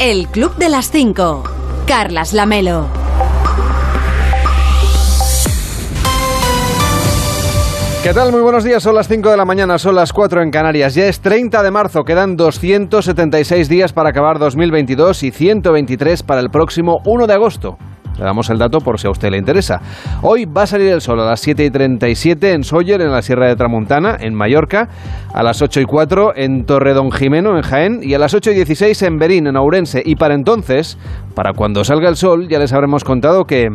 El Club de las 5. Carlas Lamelo. ¿Qué tal? Muy buenos días. Son las 5 de la mañana, son las 4 en Canarias. Ya es 30 de marzo, quedan 276 días para acabar 2022 y 123 para el próximo 1 de agosto. Le damos el dato por si a usted le interesa. Hoy va a salir el sol a las 7 y 37 en Sóller, en la Sierra de Tramontana, en Mallorca, a las 8 y 4 en Torredón Jimeno, en Jaén, y a las 8 y 16 en Berín, en Ourense. Y para entonces, para cuando salga el sol, ya les habremos contado que...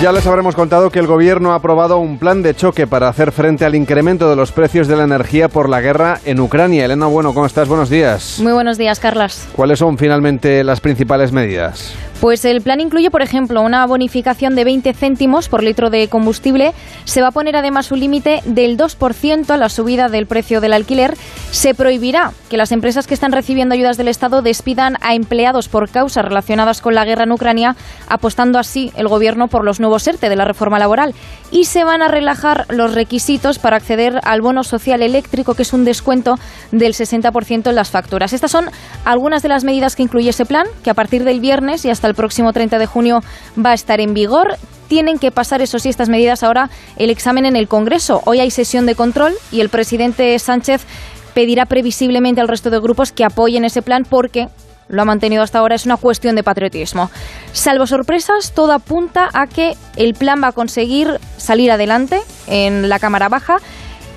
Ya les habremos contado que el Gobierno ha aprobado un plan de choque para hacer frente al incremento de los precios de la energía por la guerra en Ucrania. Elena, bueno, ¿cómo estás? Buenos días. Muy buenos días, Carlas. ¿Cuáles son finalmente las principales medidas? Pues el plan incluye, por ejemplo, una bonificación de 20 céntimos por litro de combustible. Se va a poner además un límite del 2% a la subida del precio del alquiler. Se prohibirá que las empresas que están recibiendo ayudas del Estado despidan a empleados por causas relacionadas con la guerra en Ucrania, apostando así el Gobierno por los nuevos ERTE de la reforma laboral. Y se van a relajar los requisitos para acceder al bono social eléctrico, que es un descuento del 60% en las facturas. Estas son algunas de las medidas que incluye ese plan, que a partir del viernes y hasta el próximo 30 de junio va a estar en vigor. Tienen que pasar, eso sí, estas medidas ahora el examen en el Congreso. Hoy hay sesión de control y el presidente Sánchez pedirá previsiblemente al resto de grupos que apoyen ese plan porque lo ha mantenido hasta ahora, es una cuestión de patriotismo. Salvo sorpresas, todo apunta a que el plan va a conseguir salir adelante en la Cámara Baja.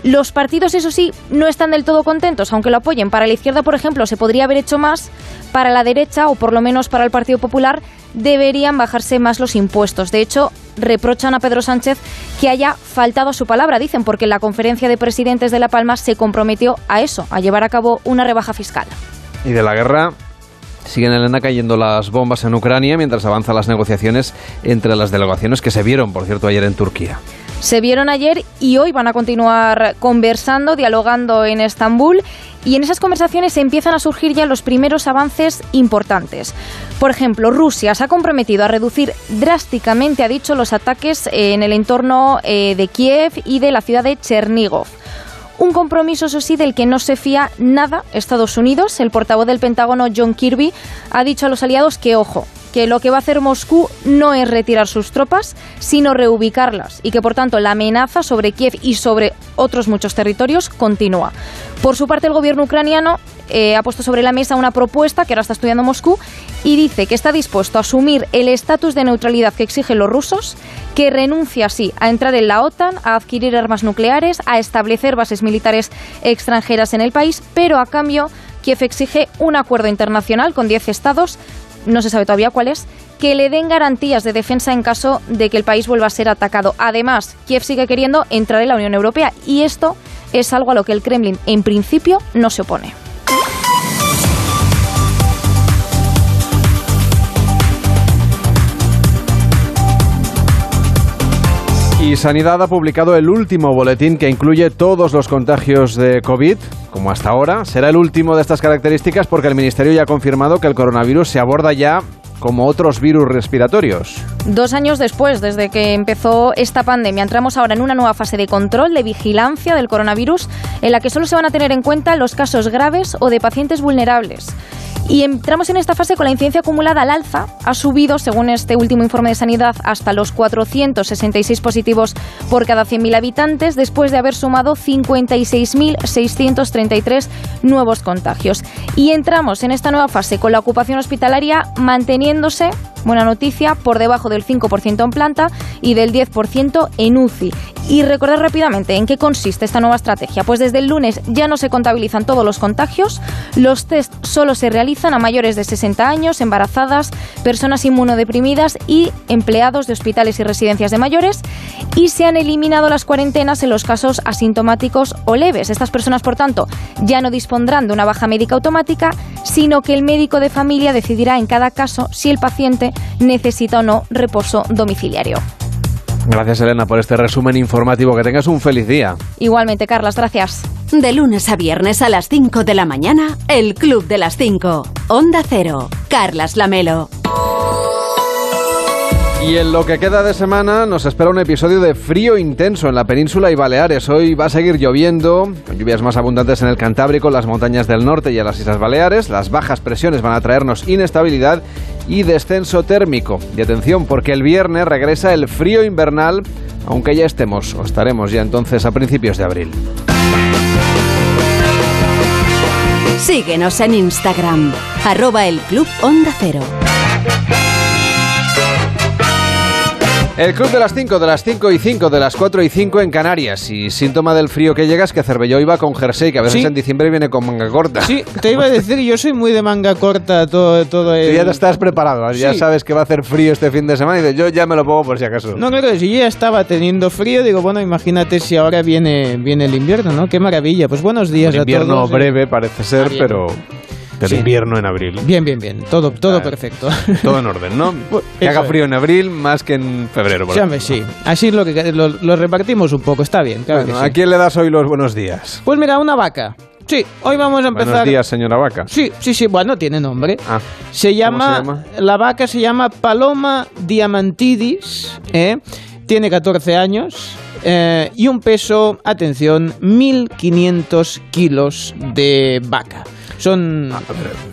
Los partidos, eso sí, no están del todo contentos, aunque lo apoyen. Para la izquierda, por ejemplo, se podría haber hecho más. Para la derecha, o por lo menos para el Partido Popular, deberían bajarse más los impuestos. De hecho, reprochan a Pedro Sánchez que haya faltado a su palabra, dicen, porque en la conferencia de presidentes de La Palma se comprometió a eso, a llevar a cabo una rebaja fiscal. Y de la guerra siguen, Elena, cayendo las bombas en Ucrania mientras avanzan las negociaciones entre las delegaciones que se vieron, por cierto, ayer en Turquía. Se vieron ayer y hoy van a continuar conversando, dialogando en Estambul y en esas conversaciones empiezan a surgir ya los primeros avances importantes. Por ejemplo, Rusia se ha comprometido a reducir drásticamente, ha dicho, los ataques en el entorno eh, de Kiev y de la ciudad de Chernigov. Un compromiso, eso sí, del que no se fía nada Estados Unidos. El portavoz del Pentágono, John Kirby, ha dicho a los aliados que, ojo, que lo que va a hacer Moscú no es retirar sus tropas, sino reubicarlas y que por tanto la amenaza sobre Kiev y sobre otros muchos territorios continúa. Por su parte, el gobierno ucraniano eh, ha puesto sobre la mesa una propuesta que ahora está estudiando Moscú y dice que está dispuesto a asumir el estatus de neutralidad que exigen los rusos, que renuncia así a entrar en la OTAN, a adquirir armas nucleares, a establecer bases militares extranjeras en el país, pero a cambio Kiev exige un acuerdo internacional con 10 estados no se sabe todavía cuál es, que le den garantías de defensa en caso de que el país vuelva a ser atacado. Además, Kiev sigue queriendo entrar en la Unión Europea y esto es algo a lo que el Kremlin en principio no se opone. Y Sanidad ha publicado el último boletín que incluye todos los contagios de COVID, como hasta ahora. Será el último de estas características porque el Ministerio ya ha confirmado que el coronavirus se aborda ya como otros virus respiratorios. Dos años después, desde que empezó esta pandemia, entramos ahora en una nueva fase de control, de vigilancia del coronavirus, en la que solo se van a tener en cuenta los casos graves o de pacientes vulnerables. Y entramos en esta fase con la incidencia acumulada al alza. Ha subido, según este último informe de sanidad, hasta los 466 positivos por cada 100.000 habitantes, después de haber sumado 56.633 nuevos contagios. Y entramos en esta nueva fase con la ocupación hospitalaria manteniéndose, buena noticia, por debajo del 5% en planta y del 10% en UCI. Y recordar rápidamente en qué consiste esta nueva estrategia. Pues desde el lunes ya no se contabilizan todos los contagios, los test solo se realizan a mayores de 60 años, embarazadas, personas inmunodeprimidas y empleados de hospitales y residencias de mayores y se han eliminado las cuarentenas en los casos asintomáticos o leves. Estas personas, por tanto, ya no dispondrán de una baja médica automática, sino que el médico de familia decidirá en cada caso si el paciente necesita o no reposo domiciliario. Gracias Elena por este resumen informativo. Que tengas un feliz día. Igualmente, Carlas, gracias. De lunes a viernes a las 5 de la mañana, El Club de las 5. Onda Cero. Carlas Lamelo. Y en lo que queda de semana nos espera un episodio de frío intenso en la península y Baleares. Hoy va a seguir lloviendo, con lluvias más abundantes en el Cantábrico, las montañas del norte y en las Islas Baleares. Las bajas presiones van a traernos inestabilidad y descenso térmico. Y atención, porque el viernes regresa el frío invernal, aunque ya estemos o estaremos ya entonces a principios de abril. Síguenos en Instagram, arroba el Club Onda Cero. El club de las 5, de las 5 y 5, de las 4 y 5 en Canarias. Y síntoma del frío que llega es que Cervelló iba con jersey, que a veces Sí. en diciembre viene con manga corta. Sí, te iba a decir, yo soy muy de manga corta todo, todo el... Tú ya te estás preparado, ya sabes que va a hacer frío este fin de semana y dices, yo ya me lo pongo por si acaso. No, claro, si yo ya estaba teniendo frío, digo, bueno, imagínate si ahora viene, viene el invierno, ¿no? Qué maravilla. Pues buenos días Un a invierno todos. breve parece ser, bien. pero Sí. invierno en abril. Bien, bien, bien. Todo, todo perfecto. Todo en orden, ¿no? Que haga frío en abril más que en febrero. por Sí. Así lo que lo, lo repartimos un poco, está bien, claro Bueno, que sí. ¿A quién le das hoy los buenos días? Pues mira, una vaca. Sí, hoy vamos a empezar. Buenos días, señora Vaca. Sí, sí, sí, bueno, tiene nombre. Ah, Se llama, se llama? La vaca se llama Paloma diamantidis, ¿eh? tiene 14 años eh, y un peso, atención, 1500 kilos de vaca. Son.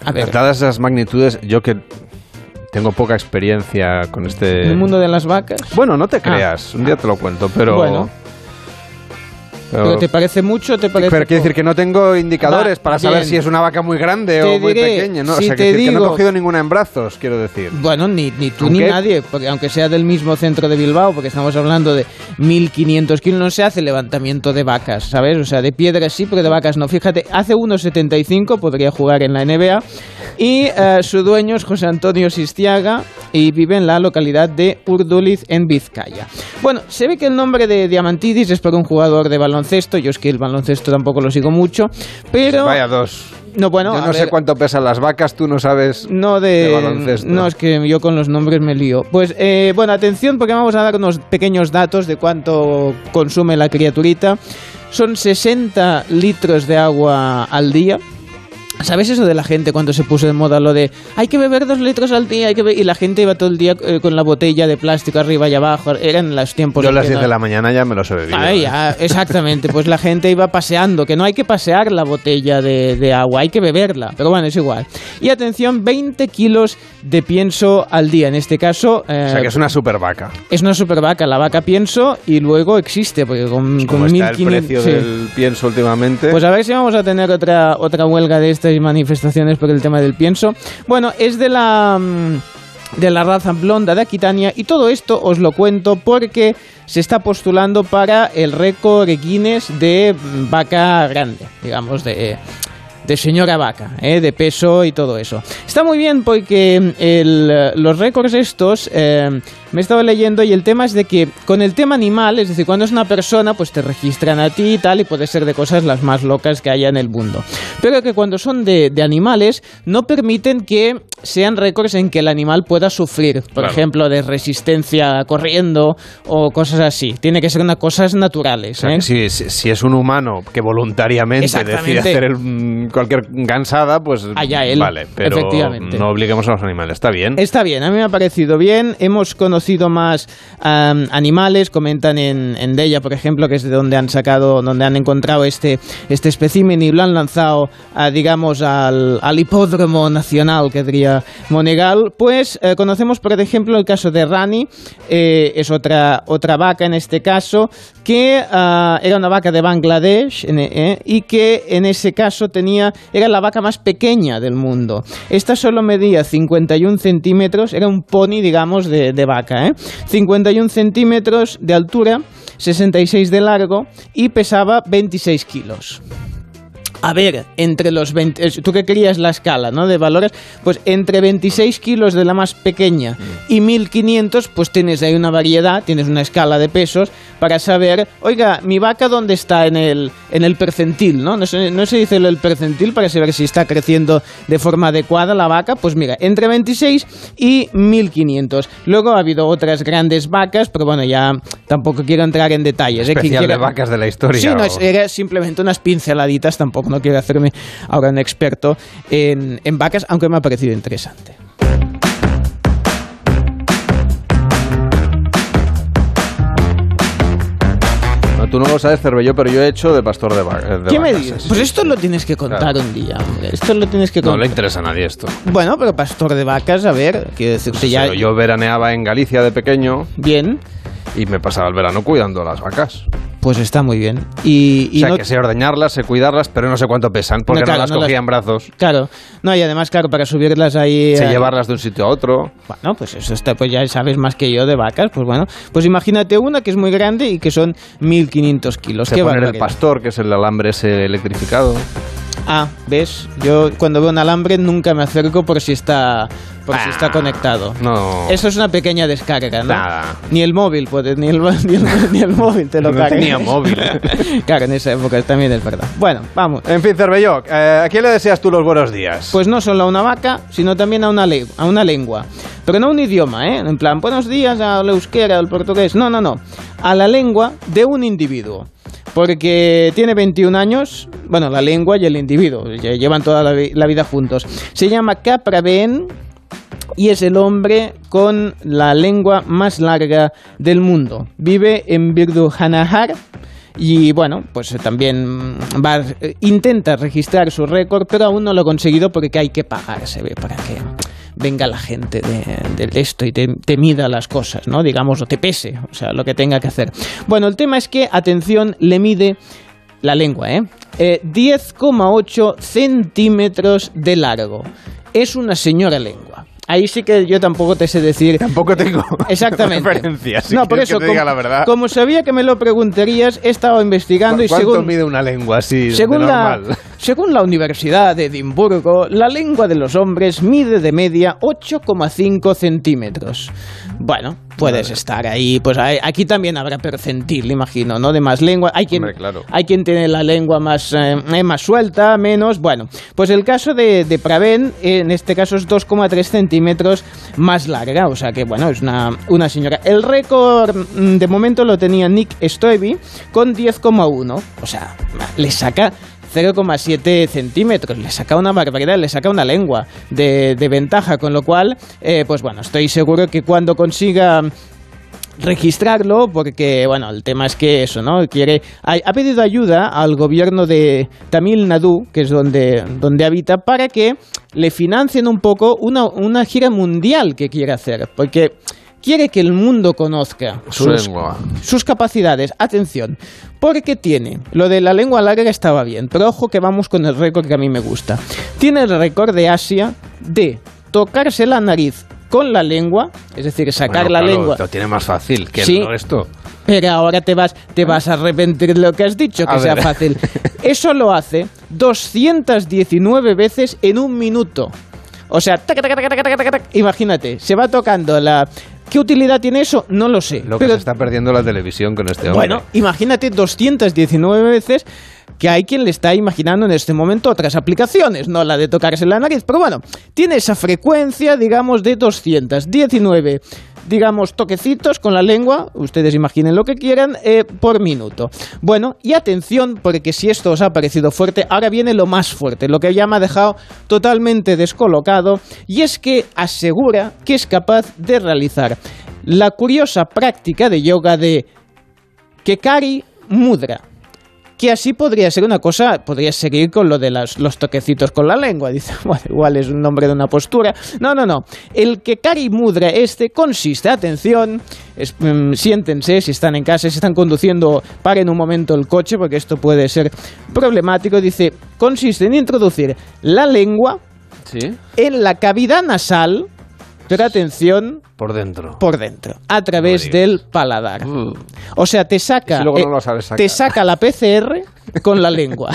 A ver, dadas esas magnitudes, yo que tengo poca experiencia con este... el mundo de las vacas. Bueno, no te Ah. creas, un día te lo cuento, pero... Bueno. Pero- ¿Pero ¿Te parece mucho te parece Pero quiere decir que no tengo indicadores Va, para saber bien. si es una vaca muy grande Te o muy diré, pequeña, ¿no? si o sea, te que, decir que no he digo- cogido ninguna en brazos, quiero decir. Bueno, ni, ni tú ni nadie, porque aunque sea del mismo centro de Bilbao, porque estamos hablando de 1500 kilos, no se hace levantamiento de vacas, ¿sabes? O sea, de piedras sí, pero de vacas no. Fíjate, hace 1,75 podría jugar en la NBA y eh, su dueño es José Antonio Sistiaga y vive en la localidad de Urduliz, en Vizcaya. Bueno, se ve que el nombre de Diamantidis es por un jugador de baloncesto, yo es que el baloncesto tampoco lo sigo mucho, pero... Vaya dos. No, bueno, yo no sé ver, cuánto pesan las vacas, tú no sabes... no de, de baloncesto. No, es que yo con los nombres me lío. Pues eh, bueno, atención porque vamos a dar unos pequeños datos de cuánto consume la criaturita. Son 60 litros de agua al día. ¿Sabes eso de la gente cuando se puso de moda lo de hay que beber dos litros al día? Hay que be-", y la gente iba todo el día eh, con la botella de plástico arriba y abajo. Eran los tiempos Yo a las que 10 no- de la mañana ya me los he bebido. Ay, ¿eh? ya, exactamente, pues la gente iba paseando, que no hay que pasear la botella de, de agua, hay que beberla, pero bueno, es igual. Y atención, 20 kilos de pienso al día, en este caso... eh, O sea, que es una super vaca. es una super vaca, la vaca pienso y luego existe, porque con, Como con está el 1500 precio sí. del pienso últimamente... Pues a ver si vamos a tener otra, otra huelga de estas y manifestaciones por el tema del pienso. Bueno, es de la... mm, de la raza blonda de Aquitania y todo esto os lo cuento porque se está postulando para el récord Guinness de vaca grande, digamos, de, de señora vaca, ¿eh? de peso y todo eso. Está muy bien porque el, los récords estos eh, me he estado leyendo y el tema es de que con el tema animal, es decir, cuando es una persona, pues te registran a ti y tal y puede ser de cosas las más locas que haya en el mundo. Pero que cuando son de, de animales no permiten que sean récords en que el animal pueda sufrir, por Claro. ejemplo, de resistencia corriendo o cosas así. Tiene que ser unas cosas naturales. O sea, ¿eh? si, si- es un humano que voluntariamente decide hacer el- mm, cualquier gansada, pues Allá él, vale, pero efectivamente. no obliguemos a los animales, está bien. Está bien, a mí me ha parecido bien. Hemos conocido más am, animales, comentan en, en Della, por ejemplo, que es de donde han sacado, donde han encontrado este, este espécimen y lo han lanzado, a, digamos, al, al hipódromo nacional, que diría Monegal. Pues eh, conocemos, por ejemplo, el caso de Rani, eh, es otra, otra vaca en este caso, que ah, era una vaca de Bangladesh eh, y que en ese caso tenía, era la vaca más pequeña del mundo. Esta solo medía 51 centímetros, era un pony, digamos, de, de vaca, ¿eh? 51 centímetros de altura, 66 de largo y pesaba 26 kilos. A ver, entre los 20, es- tú que querías la escala, ¿no? De valores, pues entre 26 kilos de la más pequeña y 1500, pues tienes ahí una variedad, tienes una escala de pesos para saber, oiga, mi vaca dónde está en el, en el percentil, ¿no? No se, no se dice el percentil para saber si está creciendo de forma adecuada la vaca, pues mira, entre 26 y 1500. Luego ha habido otras grandes vacas, pero bueno, ya tampoco quiero entrar en detalles. ¿eh? Especial de quiera- vacas de la historia. Sí, no, o- era simplemente unas pinceladitas, tampoco no quiero hacerme ahora un experto en, en vacas, aunque me ha parecido interesante. tú no lo sabes, Cervelló, pero yo he hecho de pastor de, vacas. Eh, ¿Qué me dices? Pues esto lo tienes que contar un día, hombre. Esto lo tienes que contar. No le interesa a nadie esto. Bueno, pero pastor de vacas, a ver, quiero decir, ya... Yo veraneaba en Galicia de pequeño. Bien y me pasaba el verano cuidando las vacas. pues está muy bien. Y, y o sea, no- que sé ordeñarlas, sé cuidarlas, pero no sé cuánto pesan, porque No, las no las- cogía en brazos. Claro, no, y además, claro, para subirlas ahí... Sé eh, llevarlas de un sitio a otro. Bueno, pues eso está, pues ya sabes más que yo de vacas, pues bueno. Pues imagínate una que es muy grande y que son 1500 kilos. Sé Qué poner el pastor, que es el alambre ese electrificado. Ah, ¿ves? Yo cuando veo un alambre nunca me acerco por si está, por si está conectado. No. Eso es una pequeña descarga, ¿no? Nada. Ni el móvil, puedes, ni el, ni el, ni el móvil te lo No carga. tenía móvil. claro, en esa época también es verdad. Bueno, vamos. En fin, Cervelló, eh, ¿a quién le deseas tú los buenos días? Pues no solo a una vaca, sino también a una, le- a una lengua. Pero no un idioma, ¿eh? En plan, buenos días al euskera, al portugués. No, no, no. A la lengua de un individuo. Porque tiene 21 años, bueno, la lengua y el individuo, lle- llevan toda la, vi- la vida juntos. Se llama Capraben y es el hombre con la lengua más larga del mundo. Vive en Birduhanahar y bueno, pues eh, también mm, eh, intenta registrar su récord, pero aún no lo ha conseguido porque hay que pagar, se ve, para que venga la gente de, esto y te, mida las cosas, ¿no? Digamos, o te pese, o sea, lo que tenga que hacer. Bueno, el tema es que, atención, le mide la lengua, ¿eh? Eh, 10,8 centímetros de largo. Es una señora lengua. Ahí sí que yo tampoco te sé decir. Tampoco tengo Exactamente. referencias. no, por eso, que te diga como, la verdad. como sabía que me lo preguntarías, he estado investigando y ¿Cuánto según, mide una lengua así según, de la, normal? según la Universidad de Edimburgo, la lengua de los hombres mide de media 8,5 centímetros. Bueno, puedes estar ahí. Pues hay- aquí también habrá percentil, imagino, ¿no? De más lengua. Hay quien, Hombre, claro. hay quien tiene la lengua más, eh, eh, más suelta, menos. Bueno, pues el caso de, de Praven, en este caso es 2,3 centímetros más larga. O sea que, bueno, es una, una señora. El récord mm, de momento lo tenía Nick Stoeby con 10,1. O sea, le saca 0,7 centímetros. Le saca una barbaridad, le saca una lengua de, de ventaja. Con lo cual, eh, pues bueno, estoy seguro que cuando consiga registrarlo porque bueno el tema es que eso no quiere ha, pedido ayuda al gobierno de Tamil Nadu que es donde donde habita para que le financien un poco una gira mundial que quiere hacer porque quiere que el mundo conozca Su sus, lengua. sus capacidades. Atención, porque tiene, lo de la lengua larga estaba bien, pero ojo que vamos con el récord que a mí me gusta. Tiene el récord de Asia de tocarse la nariz con la lengua, es decir, sacar Bueno, la claro, lengua. Lo tiene más fácil que Sí. el resto. Pero ahora te vas, te vas a arrepentir de lo que has dicho, que A sea ver. fácil. Eso lo hace 219 veces en un minuto. O sea, tac, tac, tac. imagínate, se va tocando la... ¿Qué utilidad tiene eso? No lo sé. Lo que pero se está perdiendo la televisión con este hombre. bueno, imagínate 219 veces que hay quien le está imaginando en este momento otras aplicaciones, no la de tocarse la nariz, pero bueno, tiene esa frecuencia, digamos, de 219, digamos, toquecitos con la lengua, ustedes imaginen lo que quieran, eh, por minuto. Bueno, y atención, porque si esto os ha parecido fuerte, ahora viene lo más fuerte, lo que ya me ha dejado totalmente descolocado, y es que asegura que es capaz de realizar la curiosa práctica de yoga de Kekari Mudra. Que así podría ser una cosa, podría seguir con lo de las- los toquecitos con la lengua. Dice, bueno, igual es un nombre de una postura. No, no, no. El Kekari Mudra este consiste, atención, es- mm, siéntense si están en casa, si están conduciendo, paren un momento el coche porque esto puede ser problemático. Dice, consiste en introducir la lengua Sí. en la cavidad nasal, pero atención, Por dentro. por dentro, a través del paladar. Uh. O sea, te saca, no eh, te saca la PCR con la lengua.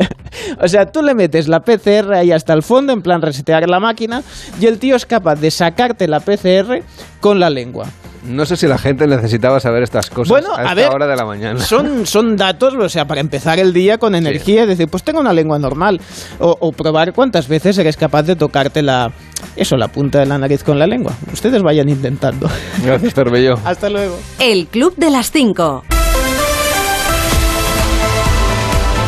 o sea, tú le metes la PCR ahí hasta el fondo, en plan resetear la máquina, y el tío es capaz de sacarte la PCR con la lengua. No sé si la gente necesitaba saber estas cosas Bueno, a a esta ver, hora de la mañana. Son, son datos, o sea, para empezar el día con energía, decir, pues tengo una lengua normal. O, o probar cuántas veces eres capaz de tocarte la, eso, la punta de la nariz con la lengua. Ustedes vayan intentando. Gracias, Cervello. Hasta luego. El Club de las 5.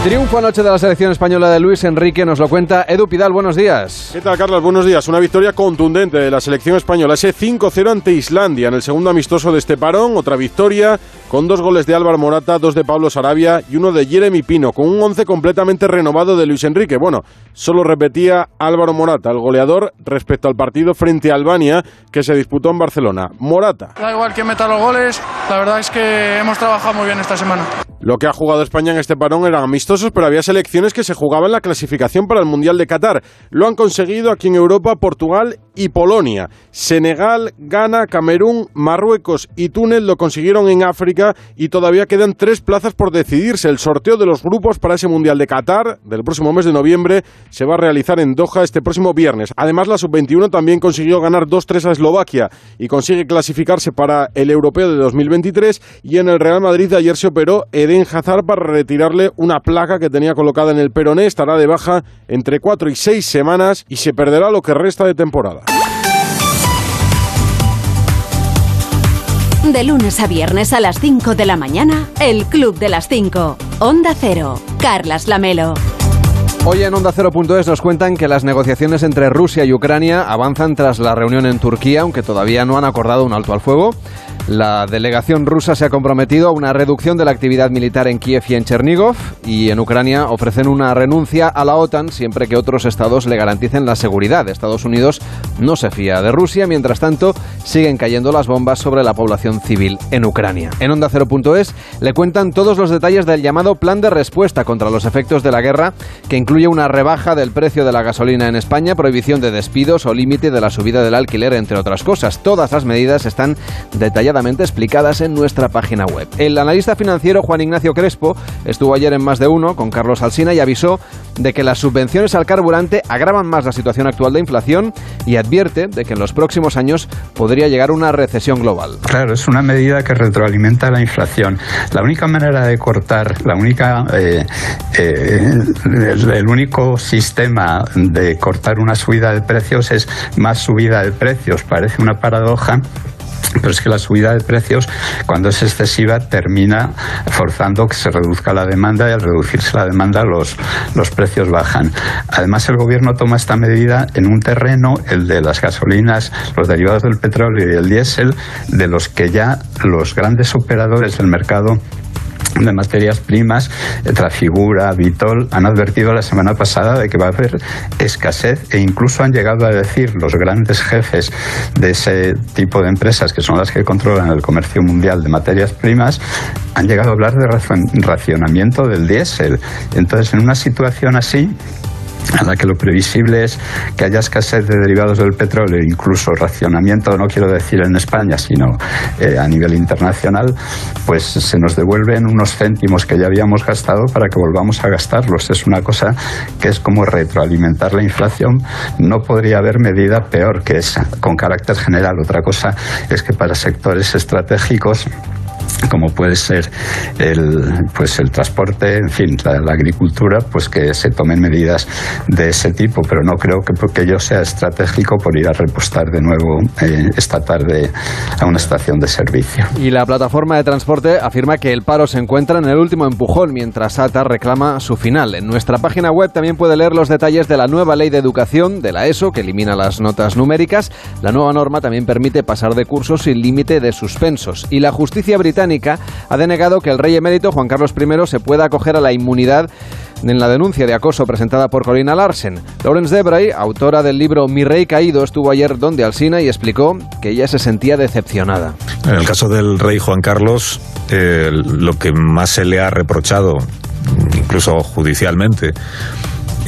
Triunfo anoche de la selección española de Luis Enrique, nos lo cuenta Edu Pidal, buenos días. ¿Qué tal, Carlos? Buenos días. Una victoria contundente de la selección española, ese 5-0 ante Islandia en el segundo amistoso de este parón, otra victoria con dos goles de Álvaro Morata, dos de Pablo Sarabia y uno de Jeremy Pino, con un once completamente renovado de Luis Enrique. Bueno, solo repetía Álvaro Morata, el goleador, respecto al partido frente a Albania que se disputó en Barcelona. Morata. Da igual que meta los goles, la verdad es que hemos trabajado muy bien esta semana. Lo que ha jugado España en este parón eran amistosos, pero había selecciones que se jugaban la clasificación para el Mundial de Qatar. Lo han conseguido aquí en Europa Portugal y Polonia. Senegal, Ghana, Camerún, Marruecos y Túnez lo consiguieron en África y todavía quedan tres plazas por decidirse. El sorteo de los grupos para ese Mundial de Qatar del próximo mes de noviembre se va a realizar en Doha este próximo viernes. Además, la sub-21 también consiguió ganar 2-3 a Eslovaquia y consigue clasificarse para el Europeo de 2023 y en el Real Madrid de ayer se operó Eden Hazard para retirarle una placa que tenía colocada en el peroné. Estará de baja entre 4 y 6 semanas y se perderá lo que resta de temporada. De lunes a viernes a las 5 de la mañana, el Club de las 5. Onda Cero. Carlas Lamelo. Hoy en Onda Cero.es nos cuentan que las negociaciones entre Rusia y Ucrania avanzan tras la reunión en Turquía, aunque todavía no han acordado un alto al fuego. La delegación rusa se ha comprometido a una reducción de la actividad militar en Kiev y en Chernigov y en Ucrania ofrecen una renuncia a la OTAN siempre que otros estados le garanticen la seguridad. Estados Unidos no se fía de Rusia, mientras tanto siguen cayendo las bombas sobre la población civil en Ucrania. En Onda Cero.es le cuentan todos los detalles del llamado plan de respuesta contra los efectos de la guerra que incluye una rebaja del precio de la gasolina en España, prohibición de despidos o límite de la subida del alquiler, entre otras cosas. Todas las medidas están detalladas explicadas en nuestra página web. El analista financiero Juan Ignacio Crespo estuvo ayer en más de uno con Carlos Alsina y avisó de que las subvenciones al carburante agravan más la situación actual de inflación y advierte de que en los próximos años podría llegar una recesión global. Claro, es una medida que retroalimenta la inflación. La única manera de cortar, la única, eh, eh, el, el único sistema de cortar una subida de precios es más subida de precios. Parece una paradoja pero es que la subida de precios, cuando es excesiva, termina forzando que se reduzca la demanda y al reducirse la demanda los, los precios bajan. Además, el gobierno toma esta medida en un terreno, el de las gasolinas, los derivados del petróleo y el diésel, de los que ya los grandes operadores del mercado de materias primas, Trafigura, Vitol, han advertido la semana pasada de que va a haber escasez e incluso han llegado a decir los grandes jefes de ese tipo de empresas, que son las que controlan el comercio mundial de materias primas, han llegado a hablar de racionamiento del diésel. Entonces, en una situación así, a la que lo previsible es que haya escasez de derivados del petróleo, incluso racionamiento, no quiero decir en España, sino eh, a nivel internacional, pues se nos devuelven unos céntimos que ya habíamos gastado para que volvamos a gastarlos. Es una cosa que es como retroalimentar la inflación. No podría haber medida peor que esa, con carácter general. Otra cosa es que para sectores estratégicos como puede ser el, pues el transporte, en fin, la, agricultura, pues que se tomen medidas de ese tipo, pero no creo que porque yo sea estratégico por ir a repostar de nuevo eh, esta tarde a una estación de servicio. Y la plataforma de transporte afirma que el paro se encuentra en el último empujón mientras ATA reclama su final. En nuestra página web también puede leer los detalles de la nueva ley de educación de la ESO que elimina las notas numéricas. La nueva norma también permite pasar de cursos sin límite de suspensos y la justicia británica ha denegado que el rey emérito Juan Carlos I se pueda acoger a la inmunidad en la denuncia de acoso presentada por Corina Larsen. Lawrence Debray, autora del libro Mi rey caído, estuvo ayer donde Alsina y explicó que ella se sentía decepcionada. En el caso del rey Juan Carlos, eh, lo que más se le ha reprochado, incluso judicialmente,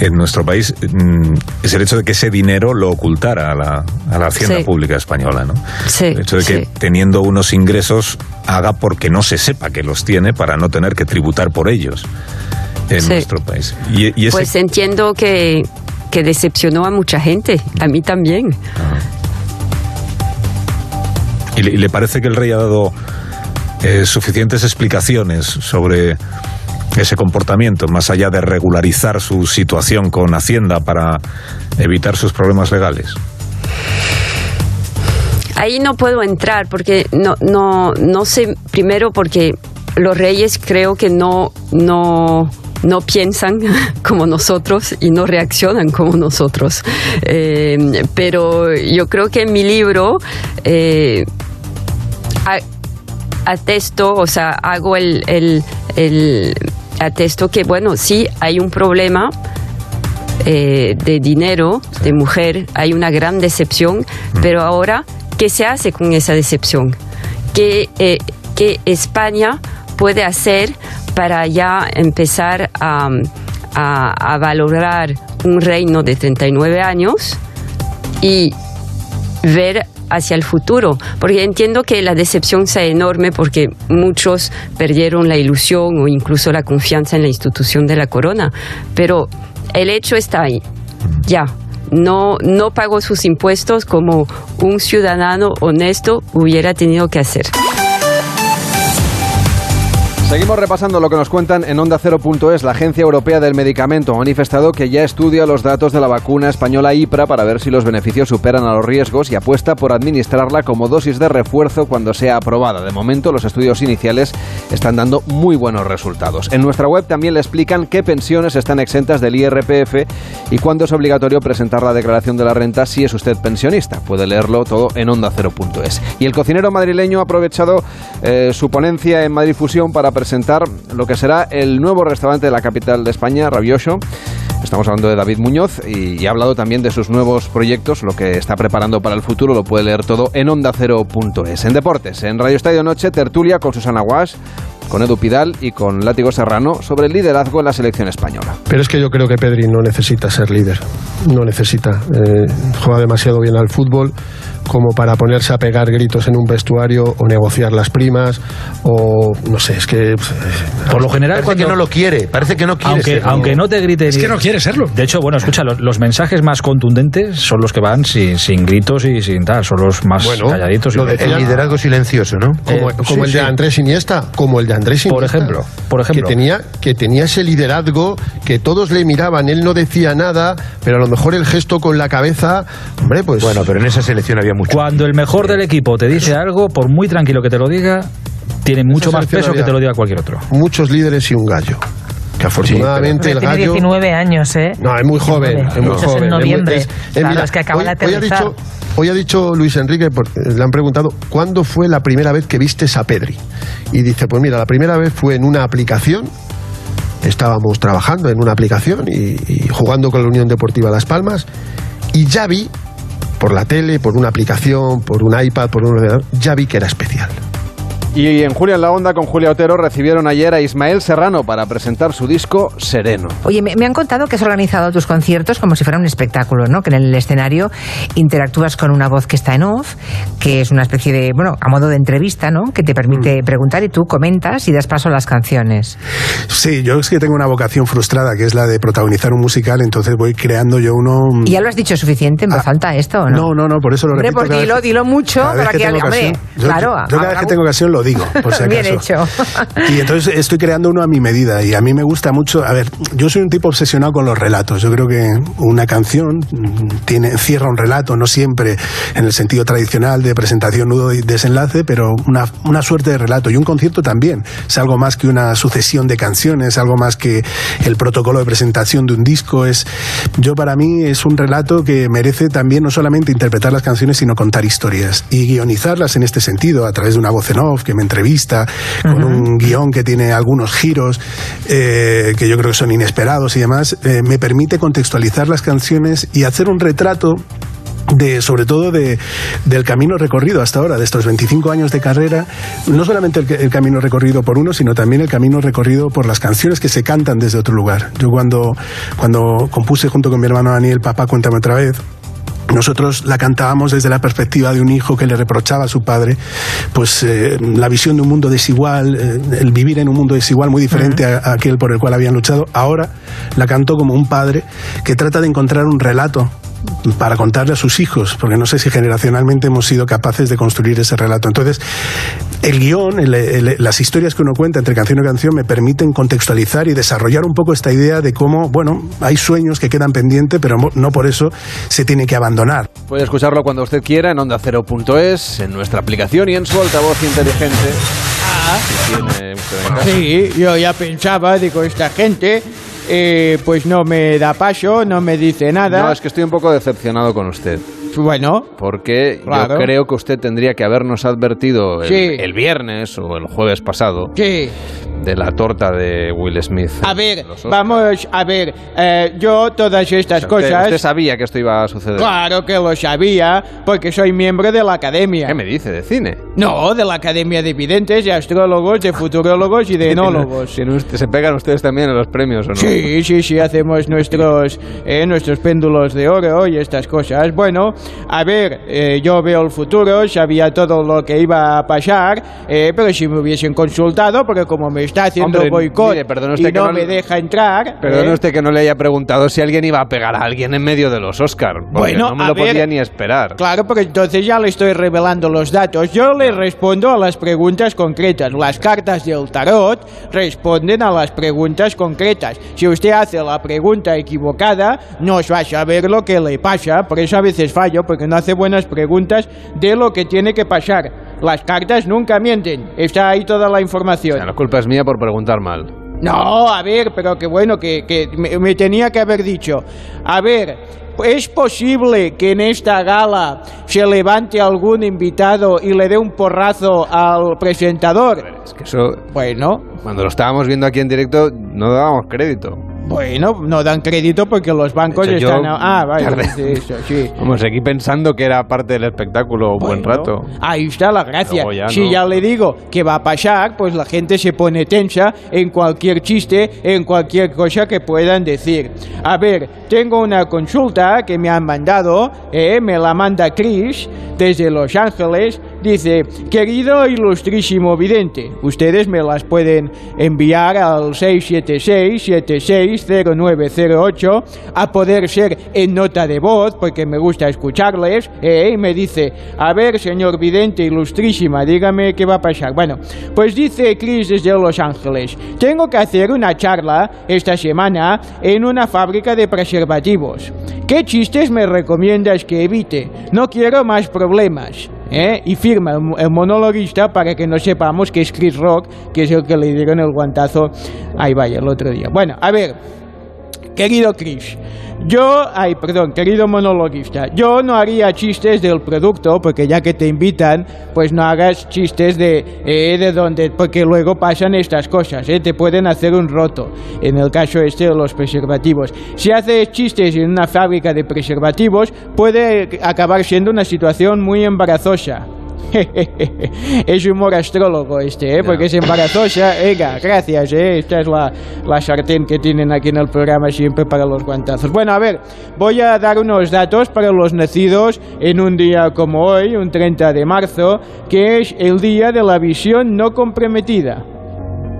en nuestro país mm, es el hecho de que ese dinero lo ocultara a la, a la hacienda pública española, ¿no? Sí, el hecho de que teniendo unos ingresos haga porque no se sepa que los tiene para no tener que tributar por ellos en nuestro país. Y, Pues entiendo que, que decepcionó a mucha gente, a mí también. ¿Y le, parece que el rey ha dado eh, suficientes explicaciones sobre ese comportamiento, más allá de regularizar su situación con Hacienda para evitar sus problemas legales? Ahí no puedo entrar porque no, no, no sé, primero porque los reyes creo que no, no, no piensan como nosotros y no reaccionan como nosotros. Eh, pero yo creo que en mi libro eh, atesto, o sea, hago el, el, atesto que, bueno, sí hay un problema. Eh, de dinero, de mujer, hay una gran decepción, pero ahora, ¿qué se hace con esa decepción? ¿Qué, qué España puede hacer para ya empezar a, a, valorar un reino de 39 años y ver hacia el futuro, porque entiendo que la decepción sea enorme porque muchos perdieron la ilusión o incluso la confianza en la institución de la corona, pero el hecho está ahí, ya. No, no pagó sus impuestos como un ciudadano honesto hubiera tenido que hacer. Seguimos repasando lo que nos cuentan en Onda Cero.es. La Agencia Europea del Medicamento ha manifestado que ya estudia los datos de la vacuna española IPRA para ver si los beneficios superan a los riesgos y apuesta por administrarla como dosis de refuerzo cuando sea aprobada. De momento, los estudios iniciales están dando muy buenos resultados. En nuestra web también le explican qué pensiones están exentas del IRPF y cuándo es obligatorio presentar la declaración de la renta si es usted pensionista. Puede leerlo todo en Onda Cero.es. Y el cocinero madrileño ha aprovechado eh, su ponencia en Madrid Fusión para presentar lo que será el nuevo restaurante de la capital de España, Rabioso. Estamos hablando de David Muñoz y, ha hablado también de sus nuevos proyectos, lo que está preparando para el futuro, lo puede leer todo en ondacero.es. En deportes, en Radio Estadio Noche, tertulia con Susana Guas, con Edu Pidal y con Látigo Serrano sobre el liderazgo en la selección española. Pero es que yo creo que Pedri no necesita ser líder, no necesita. Eh, juega demasiado bien al fútbol como para ponerse a pegar gritos en un vestuario o negociar las primas o no sé, es que por lo general parece que no lo quiere, parece que no quiere aunque, serlo. aunque no te grite es que no quiere serlo. De hecho, bueno, escucha, los, mensajes más contundentes son los que van sin, sin gritos y sin tal, son los más calladitos. Lo el liderazgo silencioso, ¿no? Como, eh, el de Andrés Iniesta, como el de Andrés Iniesta. Por ejemplo, por ejemplo. Que tenía, que tenía ese liderazgo que todos le miraban, él no decía nada, pero a lo mejor el gesto con la cabeza, hombre, pues... Bueno, pero en esa selección había mucho. Cuando el mejor del equipo te dice algo, por muy tranquilo que te lo diga, tiene mucho más peso que te lo diga cualquier otro. Muchos líderes y un gallo. Que afortunadamente el gallo. Tiene 19 años, ¿eh? No, es muy joven. Es muy joven. en noviembre. Es, claro, es que acaba hoy, de hoy ha, dicho, hoy ha dicho Luis Enrique, porque le han preguntado, ¿cuándo fue la primera vez que viste a Pedri? Y dice, pues mira, la primera vez fue en una aplicación estábamos trabajando en una aplicación y, y, jugando con la Unión Deportiva Las Palmas y ya vi por la tele, por una aplicación, por un iPad, por un ordenador, ya vi que era especial. Y en Julia en la Onda con Julia Otero recibieron ayer a Ismael Serrano para presentar su disco Sereno. Oye, me, han contado que has organizado tus conciertos como si fuera un espectáculo, ¿no? Que en el escenario interactúas con una voz que está en off, que es una especie de, bueno, a modo de entrevista, ¿no? Que te permite mm. preguntar y tú comentas y das paso a las canciones. Sí, yo es que tengo una vocación frustrada, que es la de protagonizar un musical, entonces voy creando yo uno... ¿Y ya lo has dicho suficiente? ¿Me ah, falta esto o no? No, no, no, por eso lo repito. Hombre, pues dilo, dilo mucho para que, que hombre, claro. Yo, cada vez que tengo ocasión lo digo, por si acaso. Bien hecho. Y entonces estoy creando uno a mi medida y a mí me gusta mucho. A ver, yo soy un tipo obsesionado con los relatos. Yo creo que una canción tiene, cierra un relato, no siempre en el sentido tradicional de presentación, nudo y desenlace, pero una, una suerte de relato. Y un concierto también. Es algo más que una sucesión de canciones, algo más que el protocolo de presentación de un disco. Es, yo para mí es un relato que merece también no solamente interpretar las canciones, sino contar historias y guionizarlas en este sentido, a través de una voz en off que me entrevista con un guion que tiene algunos giros eh, que yo creo que son inesperados y demás, eh, me permite contextualizar las canciones y hacer un retrato de, sobre todo de, del camino recorrido hasta ahora, de estos 25 años de carrera, no solamente el, el, camino recorrido por uno, sino también el camino recorrido por las canciones que se cantan desde otro lugar. Yo cuando, cuando compuse junto con mi hermano Daniel, Papá, cuéntame otra vez, nosotros la cantábamos desde la perspectiva de un hijo que le reprochaba a su padre, pues eh, la visión de un mundo desigual, eh, el vivir en un mundo desigual muy diferente a, aquel por el cual habían luchado. Ahora la cantó como un padre que trata de encontrar un relato para contarle a sus hijos, porque no sé si generacionalmente hemos sido capaces de construir ese relato. Entonces, el guion, las historias que uno cuenta entre canción y canción me permiten contextualizar y desarrollar un poco esta idea de cómo, bueno, hay sueños que quedan pendientes, pero no por eso se tiene que abandonar. Puede escucharlo cuando usted quiera en onda0.es, en nuestra aplicación y en su altavoz inteligente. tiene usted en casa. Sí, yo ya pensaba, digo, esta gente eh, pues no me da paso, no me dice nada. No, es que estoy un poco decepcionado con usted. Bueno, Porque Claro. yo creo que usted tendría que habernos advertido el, Sí. el viernes o el jueves pasado sí. de la torta de Will Smith. A ver, vamos a ver, eh, yo todas estas cosas... Usted sabía que esto iba a suceder. Claro que lo sabía, porque soy miembro de la academia. ¿Qué me dice? ¿De cine? No, de la Academia de Videntes, de Astrólogos, de Futurólogos y de Enólogos. Tiene usted- ¿Se pegan ustedes también en los premios o no? Sí, sí, sí, hacemos nuestros, eh, nuestros péndulos de oro y estas cosas. Bueno, a ver, eh, yo veo el futuro, sabía todo lo que iba a pasar, eh, pero si me hubiesen consultado, porque como me está haciendo boicot y no no me deja entrar... Perdone eh, usted que no le haya preguntado si alguien iba a pegar a alguien en medio de los Oscar. Bueno, no me lo ver. podía ni esperar. Claro, porque entonces ya le estoy revelando los datos. Yo le respondo a las preguntas concretas. Las cartas del tarot responden a las preguntas concretas. Si usted hace la pregunta equivocada, no va a saber lo que le pasa. Por eso a veces fallo, porque no hace buenas preguntas de lo que tiene que pasar. Las cartas nunca mienten. Está ahí toda la información. La culpa es mía por preguntar mal. No, a ver, pero que bueno, que, que me, me tenía que haber dicho. A ver, ¿es posible que en esta gala se levante algún invitado y le dé un porrazo al presentador? Es que eso, Bueno, cuando lo estábamos viendo aquí en directo, no dábamos crédito. Bueno, no dan crédito porque los bancos hecho, están... yo Ah, vale, tardé- sí, eso, sí. Vamos, aquí pensando que era parte del espectáculo un buen rato. Ahí está la gracia. Ya si no. ya le digo que va a pasar, pues la gente se pone tensa en cualquier chiste, en cualquier cosa que puedan decir. A ver, tengo una consulta que me han mandado, eh, me la manda Chris desde Los Ángeles. Dice, querido ilustrísimo vidente, ustedes me las pueden enviar al 676-760908 a poder ser en nota de voz, porque me gusta escucharles, eh, y me dice, a ver, señor vidente ilustrísima, dígame qué va a pasar. Bueno, pues dice Chris desde Los Ángeles, tengo que hacer una charla esta semana en una fábrica de preservativos. ¿Qué chistes me recomiendas que evite? No quiero más problemas. ¿Eh? Y firma el, el monologuista para que no sepamos que es Chris Rock, que es el que le dieron el guantazo. Ahí vaya, el otro día. Bueno, a ver, querido Chris, yo, ay, perdón, querido monologuista, yo no haría chistes del producto, porque ya que te invitan, pues no hagas chistes de, eh, de donde, porque luego pasan estas cosas, eh, te pueden hacer un roto, en el caso este de los preservativos. Si haces chistes en una fábrica de preservativos, puede acabar siendo una situación muy embarazosa. es humor astrólogo este, ¿eh? porque es embarazosa. Venga, gracias, ¿eh? esta es la, la sartén que tienen aquí en el programa siempre para los guantazos. Bueno, a ver, voy a dar unos datos para los nacidos en un día como hoy, un 30 de marzo, que es el día de la visión no comprometida.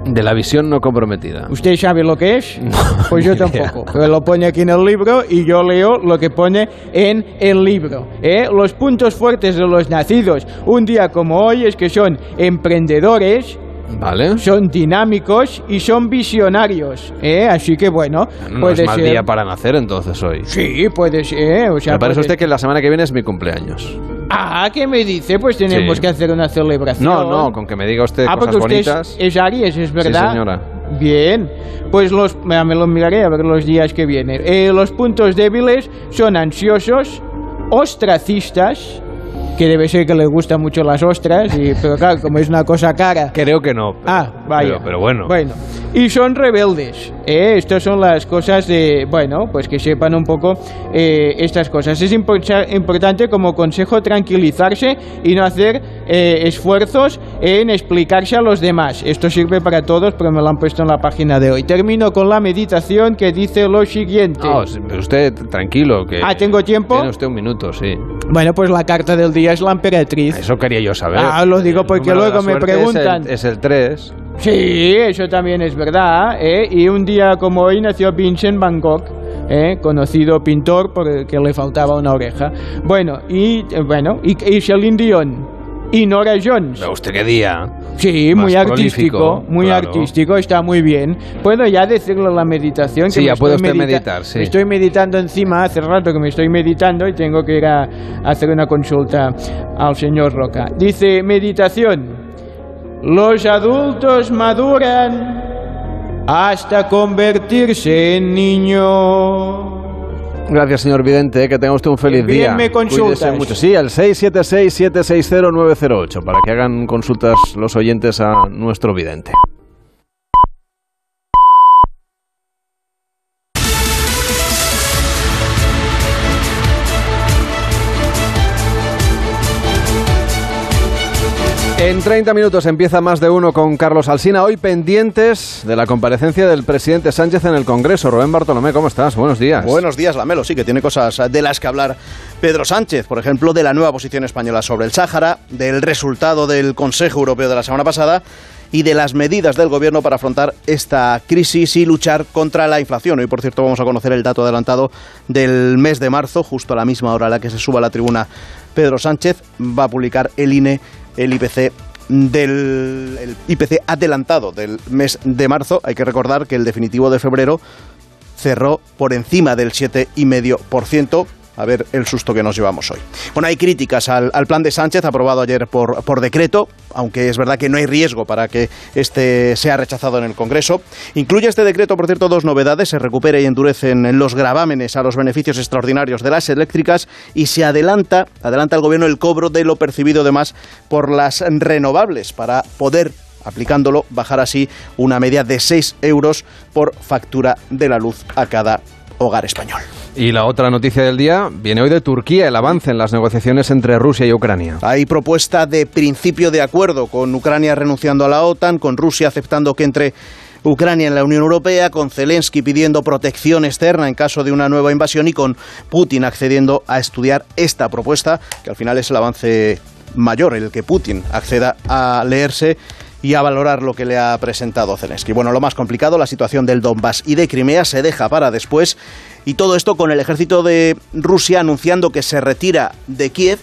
De la visión no comprometida. ¿Usted sabe lo que es? Pues yo tampoco. Pero lo pone aquí en el libro y yo leo lo que pone en el libro. ¿eh? Los puntos fuertes de los nacidos un día como hoy es que son emprendedores, Vale. son dinámicos y son visionarios. ¿eh? Así que bueno, No puede es mal ser. día para nacer entonces hoy. Sí, puede ser. O sea, Me parece puede- usted que la semana que viene es mi cumpleaños. Ah, ¿qué me dice? Pues tenemos Sí. que hacer una celebración. No, no, con que me diga usted Ah, porque cosas usted es- bonitas. es, Aries, es verdad. Sí, señora. Bien, pues los, me lo miraré a ver los días que vienen. Eh, los puntos débiles son ansiosos, ostracistas, que debe ser que les gustan mucho las ostras, y, pero claro, como es una cosa cara. Creo que no. Ah, vaya. Pero, pero bueno. Bueno, y son rebeldes. ¿eh? Estas son las cosas de, bueno, pues que sepan un poco eh, estas cosas. Es impor- importante como consejo tranquilizarse y no hacer eh, esfuerzos en explicarse a los demás. Esto sirve para todos, pero me lo han puesto en la página de hoy. Termino con la meditación que dice lo siguiente. No, pero usted tranquilo que. Ah, ¿tengo tiempo? Tiene usted un minuto, sí. Bueno, pues la carta del día es la emperatriz. Eso quería yo saber. Ah, lo digo porque luego me suerte es el- preguntan. Es el 3. Sí, eso también es verdad. ¿eh? Y un día como hoy nació Vincent Van Gogh. ¿eh? conocido pintor porque le faltaba una oreja. Bueno, y eh, bueno, y, y Celine Dion. Y Nora Jones. ¿Usted qué día? Sí, muy artístico, muy claro. artístico, está muy bien. Puedo ya decirle la meditación. que Sí, me ya puede usted medita- meditar, sí. me Estoy meditando encima, hace rato que me estoy meditando y tengo que ir a hacer una consulta al señor Roca. Dice, meditación. Los adultos maduran hasta convertirse en niños. Gracias, señor Vidente. Que tenga usted un feliz Bien día. me consultas. Mucho. Sí, al 676-760-908 para que hagan consultas los oyentes a nuestro Vidente. En 30 minutos empieza más de uno con Carlos Alsina. Hoy pendientes de la comparecencia del presidente Sánchez en el Congreso. Rubén Bartolomé, ¿cómo estás? Buenos días. Buenos días, Lamelo. Sí, que tiene cosas de las que hablar Pedro Sánchez. Por ejemplo, de la nueva posición española sobre el Sáhara, del resultado del Consejo Europeo de la semana pasada y de las medidas del Gobierno para afrontar esta crisis y luchar contra la inflación. Hoy, por cierto, vamos a conocer el dato adelantado del mes de marzo, justo a la misma hora a la que se suba a la tribuna Pedro Sánchez. Va a publicar el INE el IPC del el IPC adelantado del mes de marzo. Hay que recordar que el definitivo de febrero cerró por encima del 7,5%. A ver el susto que nos llevamos hoy. Bueno, hay críticas al, al plan de Sánchez aprobado ayer por, por, decreto, aunque es verdad que no hay riesgo para que este sea rechazado en el Congreso. Incluye este decreto, por cierto, dos novedades. Se recupera y endurecen los gravámenes a los beneficios extraordinarios de las eléctricas y se adelanta, adelanta el Gobierno el cobro de lo percibido de más por las renovables para poder aplicándolo, bajar así una media de 6 euros por factura de la luz a cada hogar español. Y la otra noticia del día viene hoy de Turquía, el avance en las negociaciones entre Rusia y Ucrania. Hay propuesta de principio de acuerdo, con Ucrania renunciando a la OTAN, con Rusia aceptando que entre Ucrania en la Unión Europea, con Zelensky pidiendo protección externa en caso de una nueva invasión y con Putin accediendo a estudiar esta propuesta, que al final es el avance mayor, el que Putin acceda a leerse y a valorar lo que le ha presentado Zelensky. Bueno, lo más complicado, la situación del Donbass y de Crimea se deja para después y todo esto con el ejército de Rusia anunciando que se retira de Kiev,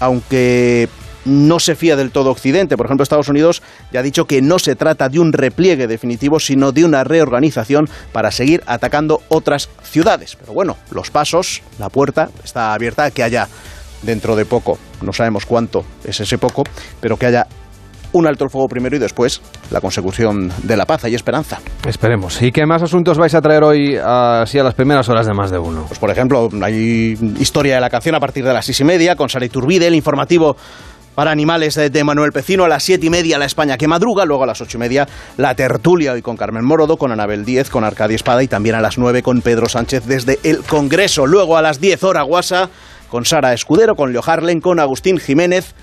aunque no se fía del todo Occidente. Por ejemplo, Estados Unidos ya ha dicho que no se trata de un repliegue definitivo, sino de una reorganización para seguir atacando otras ciudades. Pero bueno, los pasos, la puerta está abierta que haya dentro de poco, no sabemos cuánto es ese poco, pero que haya un alto el fuego primero y después la consecución de la paz y esperanza. Esperemos. ¿Y qué más asuntos vais a traer hoy así a las primeras horas de más de uno? Pues por ejemplo, hay historia de la canción a partir de las seis y media con Sara Iturbide, el informativo para animales de Manuel Pecino a las siete y media la España que madruga, luego a las ocho y media la tertulia hoy con Carmen Morodo, con Anabel Díez, con Arcadia Espada y también a las nueve con Pedro Sánchez desde el Congreso. Luego a las diez hora Guasa con Sara Escudero, con Leo Harlen, con Agustín Jiménez.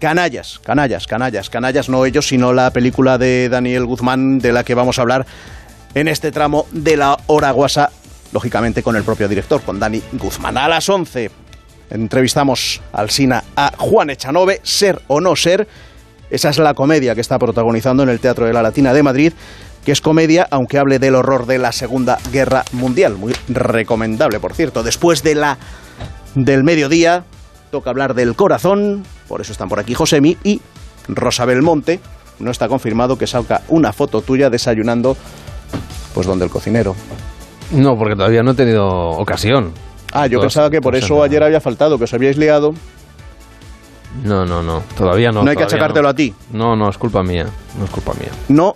Canallas, canallas, canallas, canallas, no ellos, sino la película de Daniel Guzmán de la que vamos a hablar en este tramo de la hora guasa, lógicamente con el propio director, con Dani Guzmán. A las 11 entrevistamos al Sina a Juan Echanove, Ser o no ser. Esa es la comedia que está protagonizando en el Teatro de la Latina de Madrid, que es comedia, aunque hable del horror de la Segunda Guerra Mundial. Muy recomendable, por cierto. Después de la del mediodía, toca hablar del corazón, por eso están por aquí Josemi y Rosa Belmonte. No está confirmado que salga una foto tuya desayunando, pues donde el cocinero. No, porque todavía no he tenido ocasión. Ah, yo Dos- pensaba que por dos eso ayer había faltado, que os habíais liado. No, no, no. Todavía no. No hay que achacártelo no. a ti. No, no, es culpa mía. No es culpa mía. No,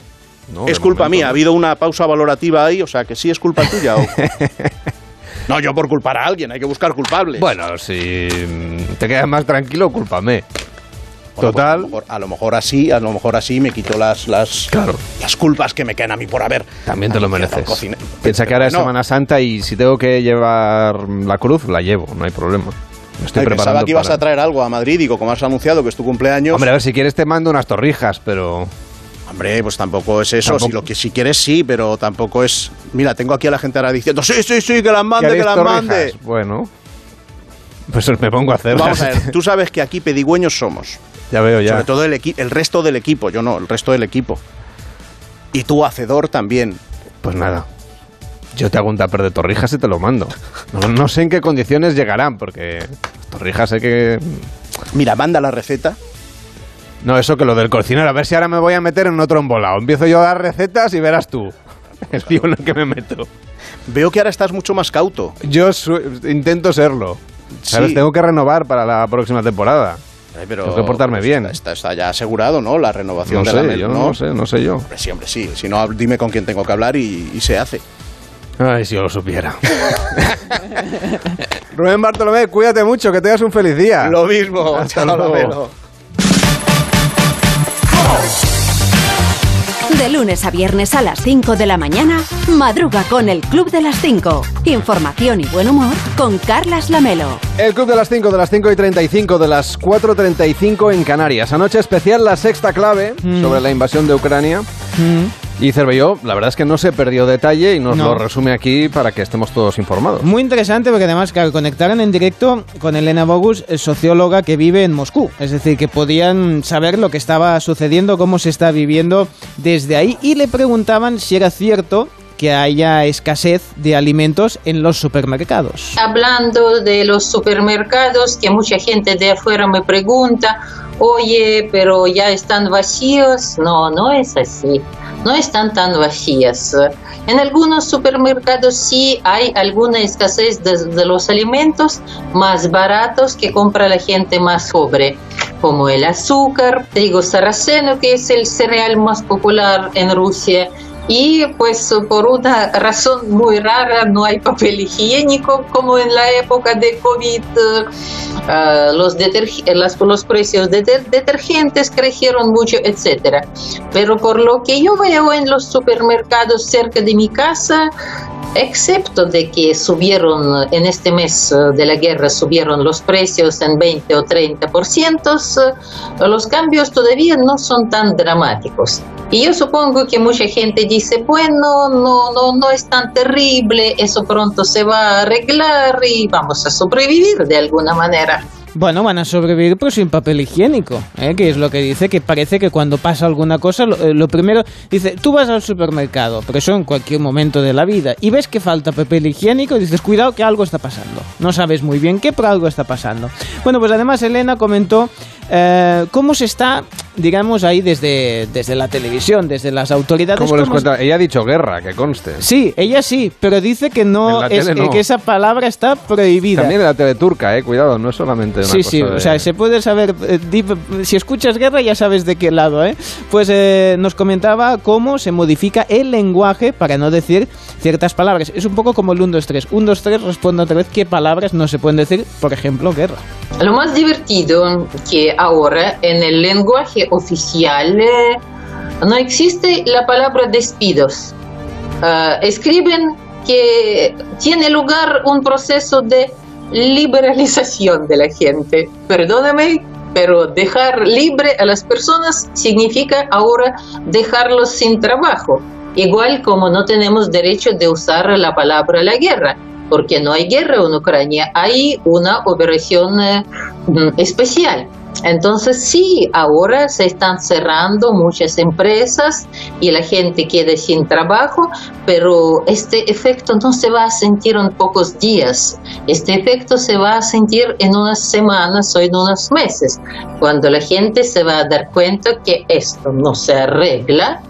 No, es culpa momento mía. Ha habido una pausa valorativa ahí, o sea, que sí es culpa tuya. o- no, yo por culpar a alguien, hay que buscar culpables. Bueno, si te quedas más tranquilo, cúlpame. Bueno, pues, Total. a, lo mejor, a lo mejor así, a lo mejor así me quito las, las, las culpas que me quedan a mí por haber. También te lo mereces. Piensa que ahora es. Semana Santa y si tengo que llevar la cruz, la llevo, no hay problema. Me estoy Ay, pensaba que ibas para- a traer algo a Madrid, digo, como has anunciado que es tu cumpleaños. Hombre, a ver, si quieres te mando unas torrijas, pero... Hombre, pues tampoco es eso. Tampoco- Si, lo que, si quieres, sí, pero tampoco es. Mira, tengo aquí a la gente ahora diciendo: Sí, sí, sí, que las mande, que ¿Queréis las mande. Bueno, pues me pongo a hacerlas. Vamos a ver, tú sabes que aquí pedigüeños somos. ya veo, ya. Sobre todo el, el resto del equipo, yo no, el resto del equipo. Y tú, hacedor, también. Pues nada. Yo te hago un tupper de torrijas y te lo mando. No, no sé en qué condiciones llegarán, porque torrijas sé que... Mira, manda la receta. No, eso que lo del cocinero. A ver si ahora me voy a meter en otro embolado. Empiezo yo a dar recetas y verás tú. El lío en el que me meto. Veo que ahora estás mucho más cauto. Yo intento serlo. ¿Sabes? Sí. Tengo que renovar para la próxima temporada. Ay, pero Tengo que portarme pues, bien. Está, está ya asegurado, ¿no? La renovación No de sé, la yo no sé, no sé yo. Hombre, sí, hombre, sí. Si no, dime con quién tengo que hablar y, y se hace. Ay, si yo lo supiera. Rubén Bartolomé, cuídate mucho, que tengas un feliz día. Lo mismo. Hasta luego. De lunes a viernes a las 5 de la mañana, madruga con el Club de las 5. Información y buen humor con Carlas Lamelo. El club de las 5, de las 5 y 35, de las 4.35 en Canarias. Anoche especial la sexta clave Mm. sobre la invasión de Ucrania. Y Cervelló, la verdad es que no se perdió detalle y nos No. lo resume aquí para que estemos todos informados. Muy interesante porque además claro, conectaron en directo con Elena Bogus, eh, socióloga que vive en Moscú. Es decir, que podían saber lo que estaba sucediendo, cómo se está viviendo desde ahí y le preguntaban si era cierto que haya escasez de alimentos en los supermercados. Hablando de los supermercados, que mucha gente de afuera me pregunta, oye, pero ya están vacíos. No, no es así. No están tan vacías. En algunos supermercados sí hay alguna escasez de, de los alimentos más baratos que compra la gente más pobre, como el azúcar, trigo sarraceno, que es el cereal más popular en Rusia, y pues por una razón muy rara no hay papel higiénico como en la época de COVID. eh, ah, los, precios de de- detergentes crecieron mucho, etcétera. Pero por lo que yo veo en los supermercados cerca de mi casa, excepto de que subieron en este mes eh, de la guerra, subieron los precios en 20 o 30 por ciento, eh, los cambios todavía no son tan dramáticos. Y yo supongo que mucha gente dice, bueno, no, no, no es tan terrible, eso pronto se va a arreglar y vamos a sobrevivir de alguna manera. Bueno, van a sobrevivir pero sin papel higiénico, ¿eh? que es lo que dice, que parece que cuando pasa alguna cosa, lo, eh, lo primero, dice, tú vas al supermercado, pero eso en cualquier momento de la vida, y ves que falta papel higiénico y dices, cuidado que algo está pasando. No sabes muy bien qué, pero algo está pasando. Bueno, pues además Elena comentó eh, cómo se está, digamos, ahí desde, desde la televisión, desde las autoridades. ¿Cómo les cuenta? Ella ha dicho guerra, que conste. Sí, ella sí, pero dice que no, es, no. que esa palabra está prohibida. También en la tele turca, eh, cuidado, no es solamente una Sí, cosa sí, de- o sea, se puede saber, eh, di- si escuchas guerra ya sabes de qué lado, ¿eh? Pues eh, nos comentaba cómo se modifica el lenguaje para no decir ciertas palabras. Es un poco como el 1, 2, 3. 1, 2, 3 responde otra vez qué palabras no se pueden decir, por ejemplo, guerra. Lo más divertido que ahora en el lenguaje oficial eh, no existe la palabra despidos. Ah, escriben que tiene lugar un proceso de liberalización de la gente. Perdóname, pero dejar libre a las personas significa ahora dejarlos sin trabajo. Igual como no tenemos derecho de usar la palabra la guerra, porque no hay guerra en Ucrania, hay una operación eh, mm, especial. Entonces sí, ahora se están cerrando muchas empresas y la gente queda sin trabajo, pero este efecto no se va a sentir en pocos días. Este efecto se va a sentir en unas semanas o en unos meses, cuando la gente se va a dar cuenta que esto no se arregla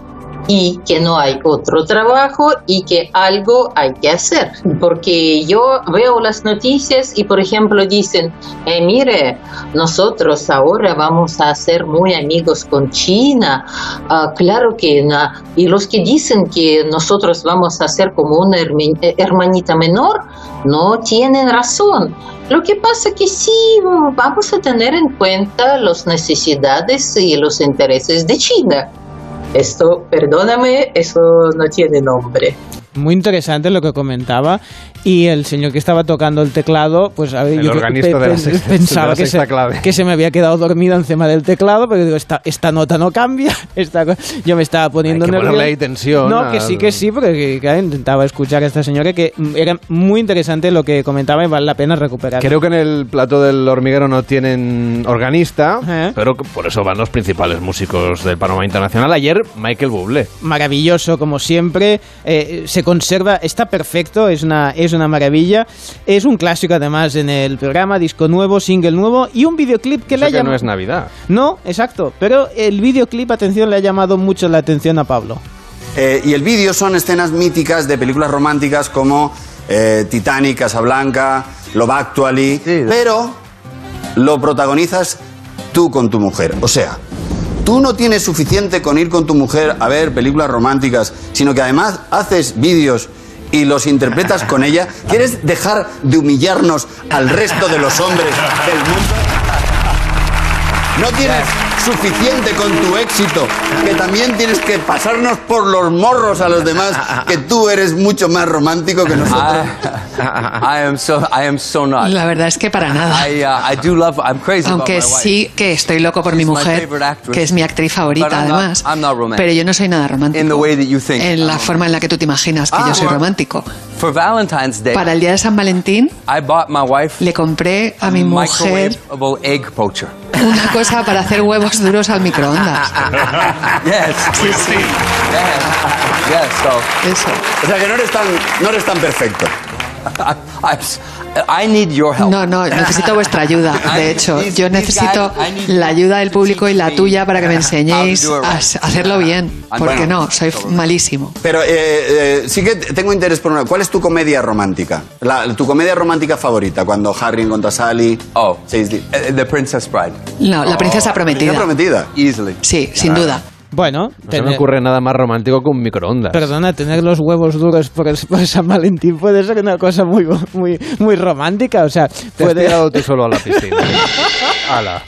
y que no hay otro trabajo y que algo hay que hacer. Porque yo veo las noticias y, por ejemplo, dicen, eh, mire, nosotros ahora vamos a ser muy amigos con China. Ah, claro que no. Y los que dicen que nosotros vamos a ser como una eh, hermanita menor, no tienen razón. Lo que pasa que sí, vamos a tener en cuenta las necesidades y los intereses de China. Esto, perdóname, eso no tiene nombre. Muy interesante lo que comentaba. Y el señor que estaba tocando el teclado, pues a ver, El yo organista de la sexta- pensaba que, se, que se me había quedado dormido encima del teclado, pero digo, esta, esta nota no cambia. Esta, yo me estaba poniendo Hay que nervioso. ahí tensión No, que sí, que sí, porque que- que intentaba escuchar a esta señora que mm, era muy interesante lo que comentaba y vale la pena recuperar. Creo que en el plato del hormiguero no tienen organista, pero por eso van los principales músicos del panorama internacional. Ayer, Michael Bublé. maravilloso como siempre eh, se conserva está perfecto es una es una maravilla es un clásico además en el programa disco nuevo single nuevo y un videoclip que le ha que no llamado es Navidad. no exacto pero el videoclip atención le ha llamado mucho la atención a Pablo Eh, y el vídeo son escenas míticas de películas románticas como eh, Titanic, Casablanca, Love Actually, pero lo protagonizas tú con tu mujer. O sea, tú no tienes suficiente con ir con tu mujer a ver películas románticas, sino que además haces vídeos y los interpretas con ella. ¿Quieres dejar de humillarnos al resto de los hombres del mundo? No tienes suficiente con tu éxito, que también tienes que pasarnos por los morros a los demás, que tú eres mucho más romántico que nosotros. I am so I am so not. La verdad es que para nada. I, uh, I do love I'm crazy about Aunque my wife. sí que estoy loco por mi She's my mujer, actress. que es mi actriz favorita I'm not- además. I'm not romantic. Pero yo no soy nada romántico. In the way that you think. En la forma en la que tú te imaginas que Ah, yo soy romántico. For Valentine's Day, Para el día de San Valentín I bought my wife le compré a mi mujer egg poacher. una cosa para hacer huevos duros al microondas. yes. Sí, sí. Yes. Yes. So. Eso. O sea que no eres tan, no eres tan perfecto. I need your help. No, no, necesito vuestra ayuda. De hecho, yo necesito la ayuda del público y la tuya para que me enseñéis a hacerlo bien. Porque no, soy malísimo. Pero eh, eh, sí que tengo interés por una. ¿Cuál es tu comedia romántica? La- tu comedia romántica favorita cuando Harry encuentra a Sally. Oh, Saisley. The Princess Bride. No, la princesa prometida. ¿Princesa prometida? Easily. Sí, sin duda. Bueno, No se me tener- ocurre nada más romántico que un microondas. Perdona, tener los huevos duros por, el- por San Valentín puede ser una cosa muy, muy, muy romántica. O sea, Te has puede... tirado tú solo a la piscina. Ala.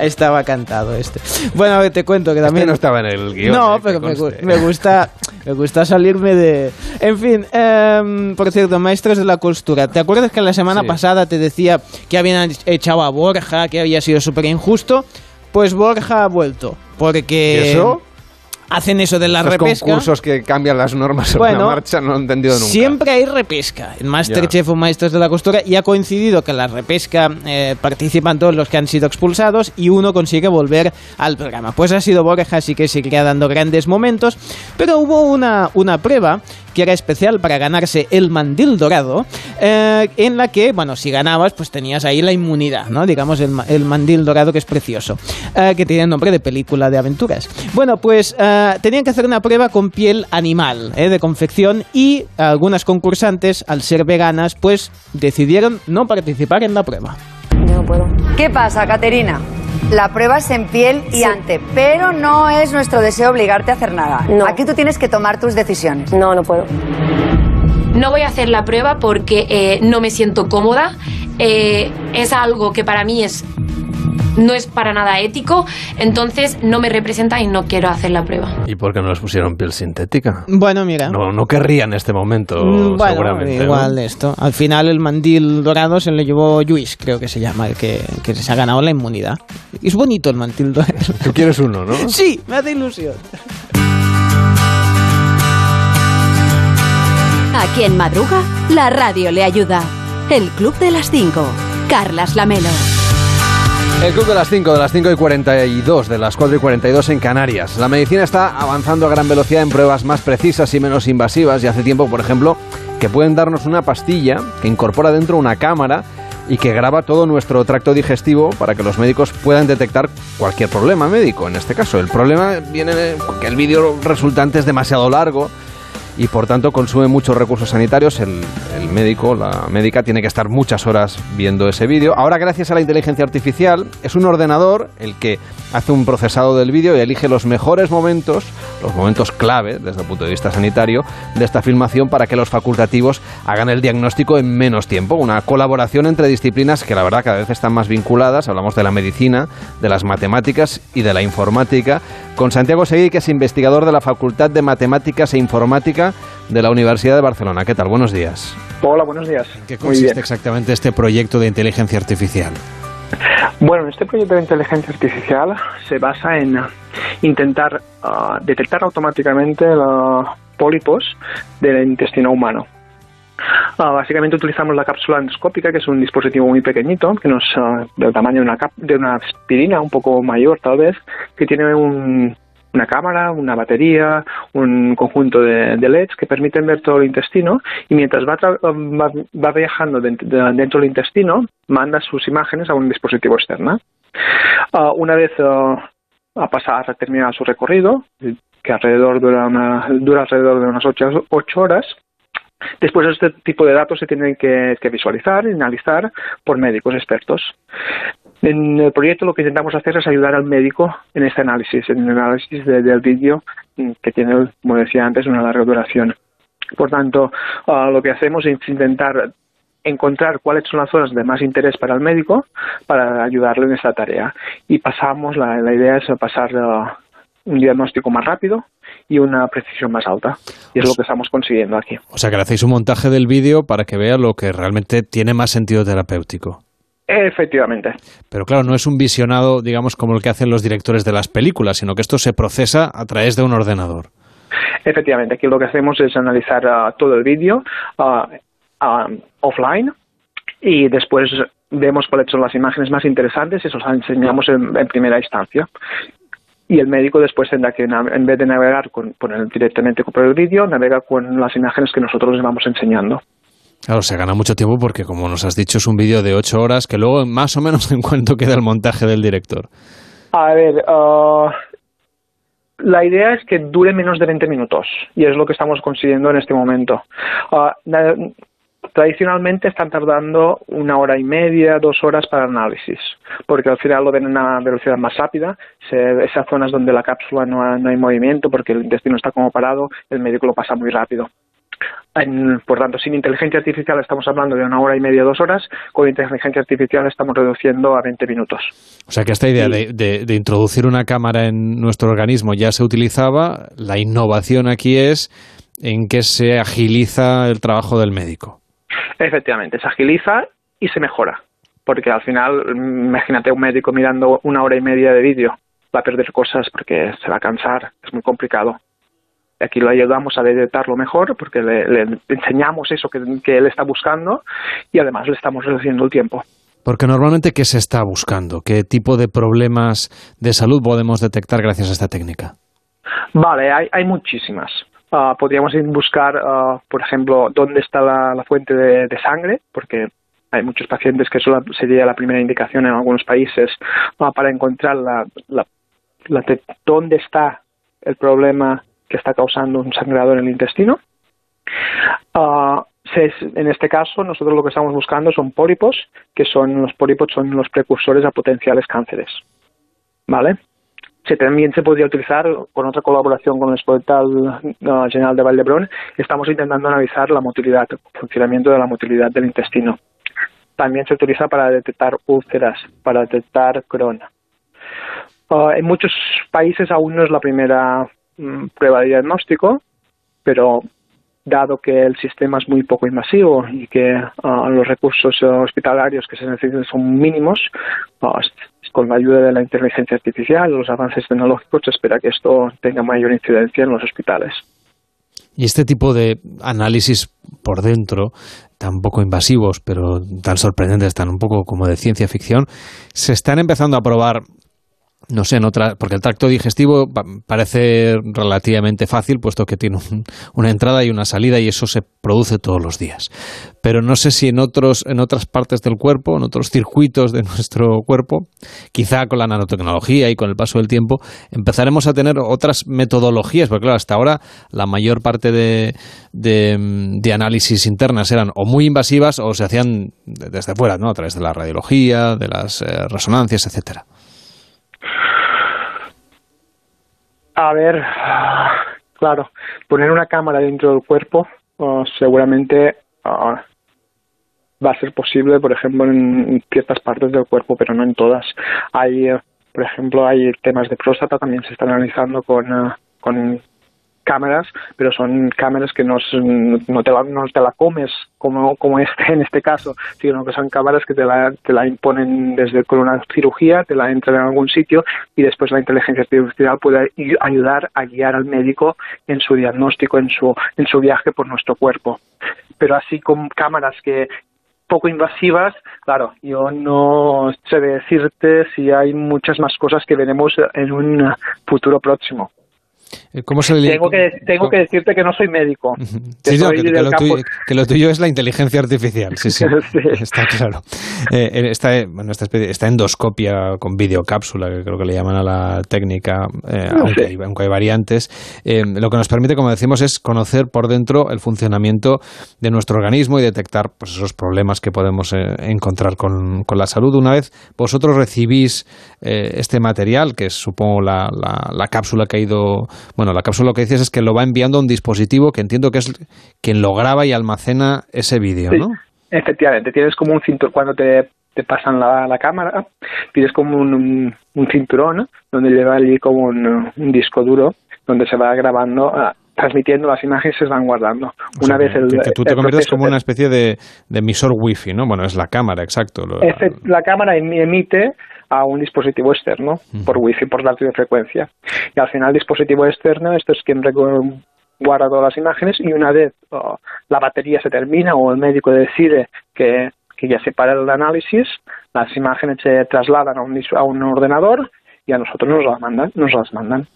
Estaba cantado este. Bueno, a ver, te cuento que también... Este no estaba en el guion. No, eh, pero me, gusta me gusta salirme de... En fin, em, por cierto, maestros de la costura, ¿te acuerdas que la semana Sí. pasada te decía que habían echado a Borja, que había sido súper injusto? Pues Borja ha vuelto, porque... ¿Y eso? Hacen eso de la Estos repesca. concursos que cambian las normas sobre Bueno, la marcha no lo he entendido nunca. Siempre hay repesca en Masterchef o Maestros de la Costura y ha coincidido que en la repesca eh, participan todos los que han sido expulsados y uno consigue volver al programa. Pues ha sido Borja, así que seguirá dando grandes momentos, pero hubo una, una prueba que era especial para ganarse el mandil dorado, eh, en la que, bueno, si ganabas, pues tenías ahí la inmunidad, ¿no? Digamos, el, el mandil dorado que es precioso, eh, que tiene nombre de película de aventuras. Bueno, pues eh, tenían que hacer una prueba con piel animal, de confección, y algunas concursantes, al ser veganas, pues decidieron no participar en la prueba. No puedo. ¿Qué pasa, Caterina? La prueba es en piel y ante, pero no es nuestro deseo obligarte a hacer nada. Aquí tú tienes que tomar tus decisiones. No, no puedo. No voy a hacer la prueba porque eh, no me siento cómoda. Eh, es algo que para mí es no es para nada ético, entonces no me representa y no quiero hacer la prueba. ¿Y por qué no les pusieron piel sintética? Bueno, mira. No, no querría en este momento, Mm, Bueno, seguramente. ¿no? igual esto. Al final el mandil dorado se le llevó Luis, creo que se llama, el que, que se ha ganado la inmunidad. Es bonito el mandil dorado. Tú quieres uno, ¿no? Sí, me hace ilusión. A quien madruga, la radio le ayuda. El Club de las 5. Carlas Lamelo. El club de las 5, de las 5 y 42, de las 4 y 42 en Canarias. La medicina está avanzando a gran velocidad en pruebas más precisas y menos invasivas y hace tiempo, por ejemplo, que pueden darnos una pastilla que incorpora dentro una cámara y que graba todo nuestro tracto digestivo para que los médicos puedan detectar cualquier problema médico. En este caso, el problema viene que el vídeo resultante es demasiado largo y por tanto consume muchos recursos sanitarios. El, médico, la médica, tiene que estar muchas horas viendo ese vídeo. Ahora, gracias a la inteligencia artificial, es un ordenador el que hace un procesado del vídeo y elige los mejores momentos, los momentos clave desde el punto de vista sanitario de esta filmación para que los facultativos hagan el diagnóstico en menos tiempo. Una colaboración entre disciplinas que la verdad cada vez están más vinculadas. Hablamos de la medicina, de las matemáticas y de la informática. Con Santiago Seguí, que es investigador de la Facultad de Matemáticas e Informática de la Universidad de Barcelona. ¿Qué tal? Buenos días. Hola, buenos días. ¿Qué Muy consiste bien. exactamente este proyecto de inteligencia artificial? Bueno, este proyecto de inteligencia artificial se basa en ah, intentar ah, detectar automáticamente los pólipos del intestino humano. Ah, básicamente utilizamos la cápsula endoscópica, que es un dispositivo muy pequeñito, que nos ah, del tamaño de una, de una aspirina, un poco mayor tal vez, que tiene un- una cámara, una batería, un conjunto de, de LEDs que permiten ver todo el intestino y mientras va, va, va viajando dent- de- dentro del intestino, manda sus imágenes a un dispositivo externo. Ah, una vez ha pasado, ha terminado su recorrido, que alrededor dura, una- dura alrededor de unas ocho, ocho horas, Después este tipo de datos se tienen que, que visualizar y analizar por médicos expertos. En el proyecto lo que intentamos hacer es ayudar al médico en este análisis, en el análisis de- del vídeo que tiene, como decía antes, una larga duración. Por tanto, ah, lo que hacemos es intentar encontrar cuáles son las zonas de más interés para el médico para ayudarle en esta tarea. Y pasamos, la, la idea es pasar ah, un diagnóstico más rápido y una precisión más alta. Y es lo que estamos consiguiendo aquí. O sea que le hacéis un montaje del vídeo para que vea lo que realmente tiene más sentido terapéutico. Efectivamente. Pero claro, no es un visionado, digamos, como el que hacen los directores de las películas, sino que esto se procesa a través de un ordenador. Efectivamente, aquí lo que hacemos es analizar ah, todo el vídeo ah, offline y después vemos cuáles son las imágenes más interesantes y eso las enseñamos en, en primera instancia. Y el médico después tendrá que, en vez de navegar con, por el- directamente por el vídeo, navega con las imágenes que nosotros le vamos enseñando. Claro, se gana mucho tiempo porque, como nos has dicho, es un vídeo de ocho horas que luego, más o menos, en cuanto queda el montaje del director. A ver, ah, la idea es que dure menos de 20 minutos y es lo que estamos consiguiendo en este momento. Ah, tradicionalmente están tardando una hora y media, dos horas para el análisis, porque al final lo ven a una velocidad más rápida. Se- esas zonas donde la cápsula no, ha- no hay movimiento porque el intestino está como parado, el médico lo pasa muy rápido. En- por tanto, sin inteligencia artificial estamos hablando de una hora y media, dos horas. Con inteligencia artificial estamos reduciendo a 20 minutos. O sea que esta idea de, de- de introducir una cámara en nuestro organismo ya se utilizaba. La innovación aquí es en que se agiliza el trabajo del médico. Efectivamente, se agiliza y se mejora. Porque al final, mm, imagínate un médico mirando una hora y media de vídeo, va a perder cosas porque se va a cansar, es muy complicado. Aquí lo ayudamos a detectarlo mejor porque le, le enseñamos eso que, que él está buscando y además le estamos reduciendo el tiempo. Porque normalmente, ¿qué se está buscando? ¿Qué tipo de problemas de salud podemos detectar gracias a esta técnica? Vale, hay, hay muchísimas. Ah, podríamos buscar, ah, por ejemplo, dónde está la, fuente de, sangre, porque hay muchos pacientes que eso sería la primera indicación en algunos países ah, para encontrar la, la- la de dónde está el problema que está causando un sangrado en el intestino. En este caso, nosotros lo que estamos buscando son pólipos, que son los pólipos son los precursores a potenciales cánceres. ¿Vale? Se, también se podría utilizar con otra colaboración con el Hospital General de Valdebrón. Estamos intentando analizar la motilidad, el funcionamiento de la motilidad del intestino. También se utiliza para detectar úlceras, para detectar Crohn. Uh, en muchos países aún no es la primera mm, prueba de diagnóstico, pero dado que el sistema es muy poco invasivo y que uh, los recursos hospitalarios que se necesitan son mínimos, uh, con la ayuda de la inteligencia artificial, los avances tecnológicos, se espera que esto tenga mayor incidencia en los hospitales. Y este tipo de análisis por dentro, tan poco invasivos, pero tan sorprendentes, tan un poco como de ciencia ficción, se están empezando a probar no sé, en otra, porque el tracto digestivo pa- parece relativamente fácil, puesto que tiene un- una entrada y una salida y eso se produce todos los días. Pero no sé si en otros, en otras partes del cuerpo, en otros circuitos de nuestro cuerpo, quizá con la nanotecnología y con el paso del tiempo, empezaremos a tener otras metodologías, porque claro, hasta ahora la mayor parte de, de, análisis internas eran o muy invasivas o se hacían de- desde fuera, ¿no? A través de la radiología, de las eh, resonancias, etcétera. A ver, claro, poner una cámara dentro del cuerpo uh, seguramente uh, va a ser posible, por ejemplo, en ciertas partes del cuerpo, pero no en todas. Hay, eh, por ejemplo, hay temas de próstata también se están analizando con, uh, con cámaras, pero son cámaras que no, no, te, la, no te la comes como, como este en este caso, sino que son cámaras que te la, te la imponen desde con una cirugía, te la entran en algún sitio y después la inteligencia artificial puede ay- ayudar a guiar al médico en su diagnóstico, en su, en su viaje por nuestro cuerpo. Pero así con cámaras que poco invasivas, claro, yo no sé decirte si hay muchas más cosas que veremos en un futuro próximo. Eh, ¿Cómo se le... Tengo que, tengo que decirte que no soy médico. Que, Sí, no, soy que, lo tuyo, que lo tuyo es la inteligencia artificial, sí, sí, Sí. está claro. Eh, esta, bueno, esta, endoscopia con videocápsula, que creo que le llaman a la técnica, eh, No aunque, hay, aunque hay variantes, eh, lo que nos permite, como decimos, es conocer por dentro el funcionamiento de nuestro organismo y detectar pues, esos problemas que podemos eh, encontrar con, con la salud. Una vez vosotros recibís este material, que es supongo la, la, la cápsula que ha ido, bueno, la cápsula lo que dices es que lo va enviando a un dispositivo que entiendo que es quien lo graba y almacena ese vídeo, Sí, ¿no? Efectivamente, tienes como un cinturón, cuando te, te pasan la, la cámara, tienes como un, un, cinturón donde lleva allí como un, un disco duro donde se va grabando, ah, transmitiendo las imágenes y se van guardando. Una vez el, que, que tú te conviertes como una especie de, de emisor wifi, ¿no? Bueno, es la cámara, exacto. lo- la cámara em- emite a un dispositivo externo por wifi, por radiofrecuencia. Y al final el dispositivo externo, esto es quien guarda todas las imágenes y una vez oh, la batería se termina o el médico decide que, que ya se para el análisis, las imágenes se trasladan a un, a un ordenador y a nosotros nos las mandan. Nos las mandan.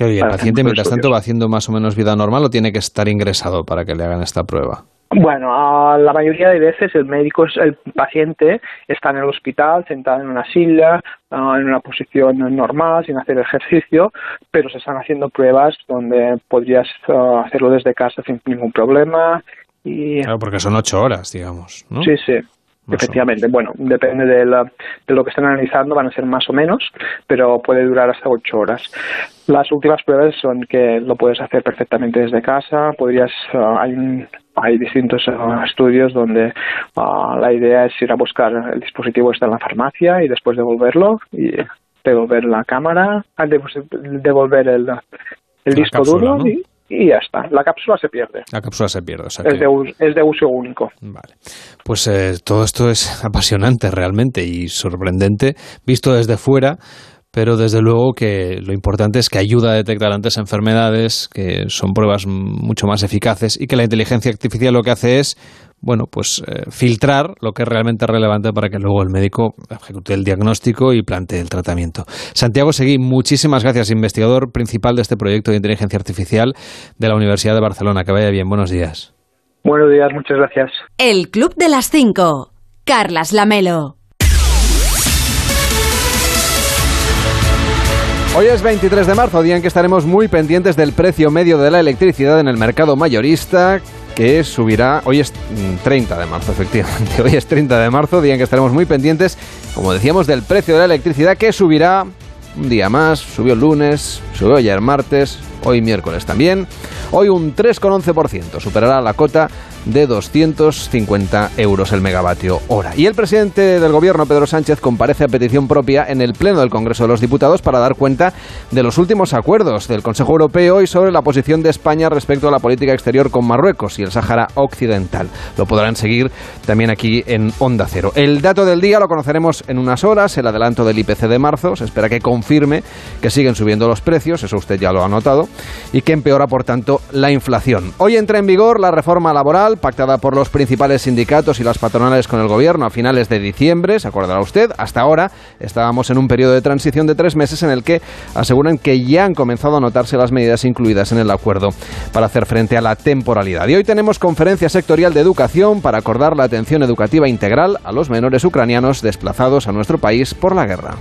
Oye, ¿el paciente mientras tanto va haciendo más o menos vida normal o tiene que estar ingresado para que le hagan esta prueba? Bueno, la mayoría de veces el médico, es- el paciente está en el hospital sentado en una silla, ah, en una posición normal, sin hacer ejercicio, pero se están haciendo pruebas donde podrías ah, hacerlo desde casa sin ningún problema. Y Claro, porque son ocho horas, digamos, ¿no? sí, sí. Efectivamente, bueno, depende de, la- de lo que estén analizando, van a ser más o menos, pero puede durar hasta ocho horas. Las últimas pruebas son que lo puedes hacer perfectamente desde casa, podrías, ah, hay, un- hay distintos ah, estudios donde ah, la idea es ir a buscar el dispositivo está en la farmacia y después devolverlo y devolver la cámara, dev- devolver el, el disco cápsula, duro ¿no? y, y ya está. La cápsula se pierde. La cápsula se pierde, o sea Es de, us- es de uso único. Pues eh, todo esto es apasionante realmente y sorprendente visto desde fuera, pero desde luego que lo importante es que ayuda a detectar antes enfermedades, que son pruebas mucho más eficaces y que la inteligencia artificial lo que hace es, bueno, pues eh, filtrar lo que es realmente relevante para que luego el médico ejecute el diagnóstico y plantee el tratamiento. Santiago Seguí, muchísimas gracias, investigador principal de este proyecto de inteligencia artificial de la Universidad de Barcelona. Que vaya bien, buenos días. Buenos días, muchas gracias. El Club de las Cinco. Carlas Lamelo. Hoy es 23 de marzo, día en que estaremos muy pendientes del precio medio de la electricidad en el mercado mayorista, que subirá, hoy es mm, 30 de marzo, efectivamente, hoy es 30 de marzo, día en que estaremos muy pendientes, como decíamos, del precio de la electricidad, que subirá un día más, subió el lunes, subió ayer martes, hoy miércoles también, hoy un 3,11%, superará la cota de 250 euros el megavatio hora. Y el presidente del gobierno, Pedro Sánchez, comparece a petición propia en el Pleno del Congreso de los Diputados para dar cuenta de los últimos acuerdos del Consejo Europeo y sobre la posición de España respecto a la política exterior con Marruecos y el Sáhara Occidental. Lo podrán seguir también aquí en Onda Cero. El dato del día lo conoceremos en unas horas, el adelanto del IPC de marzo. Se espera que confirme que siguen subiendo los precios, eso usted ya lo ha notado, y que empeora, por tanto, la inflación. Hoy entra en vigor la reforma laboral pactada por los principales sindicatos y las patronales con el gobierno a finales de diciembre, se acordará usted. Hasta ahora estábamos en un periodo de transición de tres meses en el que aseguran que ya han comenzado a notarse las medidas incluidas en el acuerdo para hacer frente a la temporalidad. Y hoy tenemos conferencia sectorial de educación para acordar la atención educativa integral a los menores ucranianos desplazados a nuestro país por la guerra.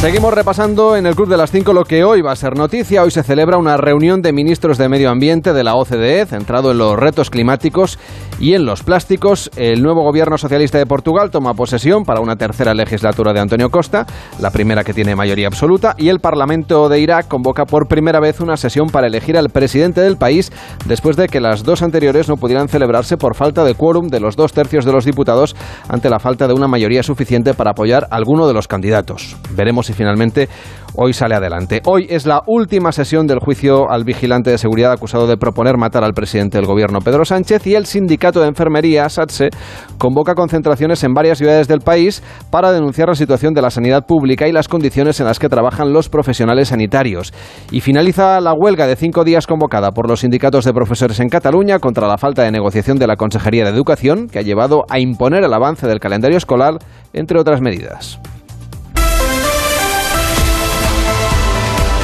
Seguimos repasando en el Club de las 5 lo que hoy va a ser noticia. Hoy se celebra una reunión de ministros de Medio Ambiente de la OCDE centrado en los retos climáticos y en los plásticos. El nuevo gobierno socialista de Portugal toma posesión para una tercera legislatura de Antonio Costa, la primera que tiene mayoría absoluta, y el Parlamento de Irak convoca por primera vez una sesión para elegir al presidente del país después de que las dos anteriores no pudieran celebrarse por falta de quórum de los dos tercios de los diputados ante la falta de una mayoría suficiente para apoyar a alguno de los candidatos. Veremos si finalmente hoy sale adelante. Hoy es la última sesión del juicio al vigilante de seguridad acusado de proponer matar al presidente del gobierno Pedro Sánchez y el sindicato de enfermería SATSE convoca concentraciones en varias ciudades del país para denunciar la situación de la sanidad pública y las condiciones en las que trabajan los profesionales sanitarios. Y finaliza la huelga de cinco días convocada por los sindicatos de profesores en Cataluña contra la falta de negociación de la Consejería de Educación que ha llevado a imponer el avance del calendario escolar, entre otras medidas.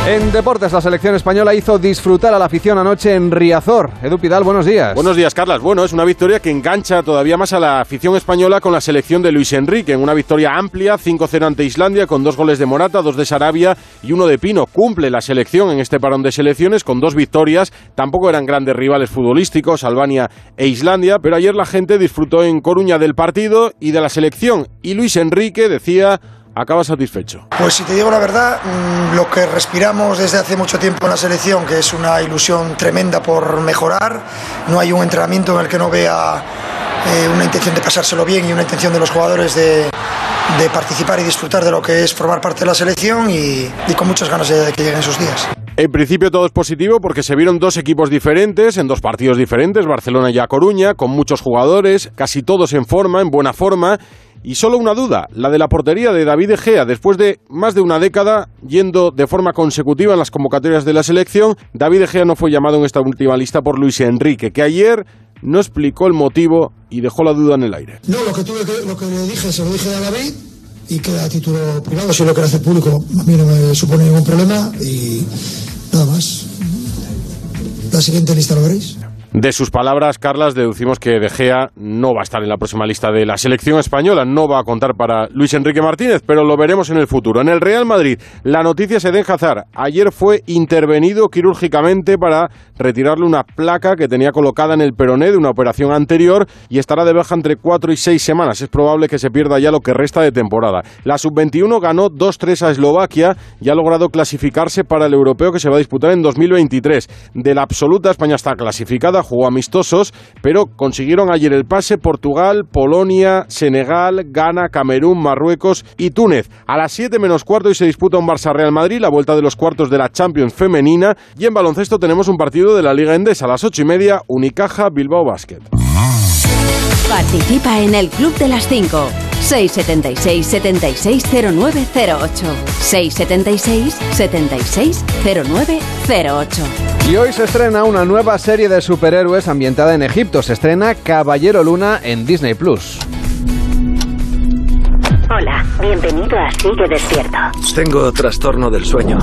En deportes, la selección española hizo disfrutar a la afición anoche en Riazor. Edu Pidal, buenos días. Buenos días, Carlas. Bueno, es una victoria que engancha todavía más a la afición española con la selección de Luis Enrique. En una victoria amplia, 5-0 ante Islandia, con dos goles de Morata, dos de Sarabia y uno de Pino. Cumple la selección en este parón de selecciones con dos victorias. Tampoco eran grandes rivales futbolísticos, Albania e Islandia, pero ayer la gente disfrutó en Coruña del partido y de la selección. Y Luis Enrique decía acaba satisfecho. Pues si te digo la verdad, mm, lo que respiramos desde hace mucho tiempo en la selección, que es una ilusión tremenda por mejorar, no hay un entrenamiento en el que no vea eh, una intención de pasárselo bien y una intención de los jugadores de, de participar y disfrutar de lo que es formar parte de la selección y, y con muchas ganas de, de que lleguen esos días. En principio todo es positivo porque se vieron dos equipos diferentes, en dos partidos diferentes, Barcelona y A Coruña, con muchos jugadores, casi todos en forma, en buena forma, y solo una duda, la de la portería de David Egea. Después de más de una década yendo de forma consecutiva en las convocatorias de la selección, David Egea no fue llamado en esta última lista por Luis Enrique, que ayer no explicó el motivo y dejó la duda en el aire. No, lo que, tuve que, lo que le dije se lo dije a David y queda a título privado. Si lo quiere hacer público, a mí no me supone ningún problema y nada más. La siguiente lista lo veréis. De sus palabras, Carlas, deducimos que De Gea no va a estar en la próxima lista de la selección española, no va a contar para Luis Enrique Martínez, pero lo veremos en el futuro. En el Real Madrid, la noticia se de Hazard. Ayer fue intervenido quirúrgicamente para retirarle una placa que tenía colocada en el peroné de una operación anterior y estará de baja entre cuatro y seis semanas. Es probable que se pierda ya lo que resta de temporada. La sub-21 ganó 2-3 a Eslovaquia y ha logrado clasificarse para el europeo que se va a disputar en 2023. De la absoluta, España está clasificada jugó amistosos, pero consiguieron ayer el pase Portugal, Polonia, Senegal, Ghana, Camerún, Marruecos y Túnez. A las 7 menos cuarto y se disputa un Barça-Real Madrid, la vuelta de los cuartos de la Champions femenina. Y en baloncesto tenemos un partido de la Liga Endesa a las 8 y media, Unicaja, Bilbao Basket. Participa en el Club de las 5. 676 760908 676 760908 Y hoy se estrena una nueva serie de superhéroes ambientada en Egipto. Se estrena Caballero Luna en Disney Plus. Hola, bienvenido a Sigue Despierto. Tengo trastorno del sueño.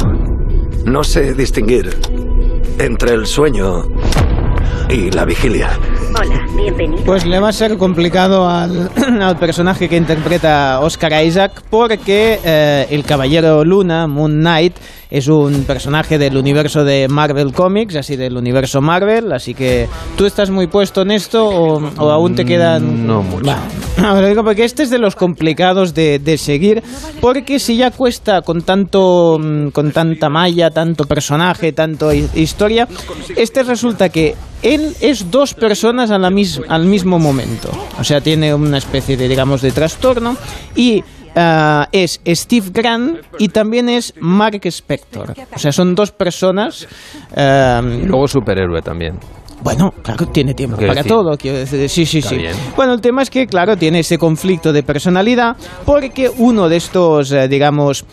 No sé distinguir entre el sueño y la vigilia. Hola, bienvenido. Pues le va a ser complicado al, al personaje que interpreta Oscar Isaac porque eh, el Caballero Luna, Moon Knight, es un personaje del universo de Marvel Comics, así del universo Marvel, así que tú estás muy puesto en esto o, o aún te quedan... No mucho. Lo digo porque este es de los complicados de, de seguir, porque si ya cuesta con tanto mm, con tanta malla, tanto personaje, tanto hi- historia, este resulta que él es dos personas a la mis- al mismo momento. O sea, tiene una especie de, digamos, de trastorno y ah, es Steve Grant y también es Mark Spector. O sea, son dos personas. Y luego superhéroe también. bueno, claro, tiene tiempo para decir, todo, quiero decir, sí, sí, está sí. bien. Bueno, el tema es que, claro, tiene ese conflicto de personalidad porque uno de estos, eh, digamos,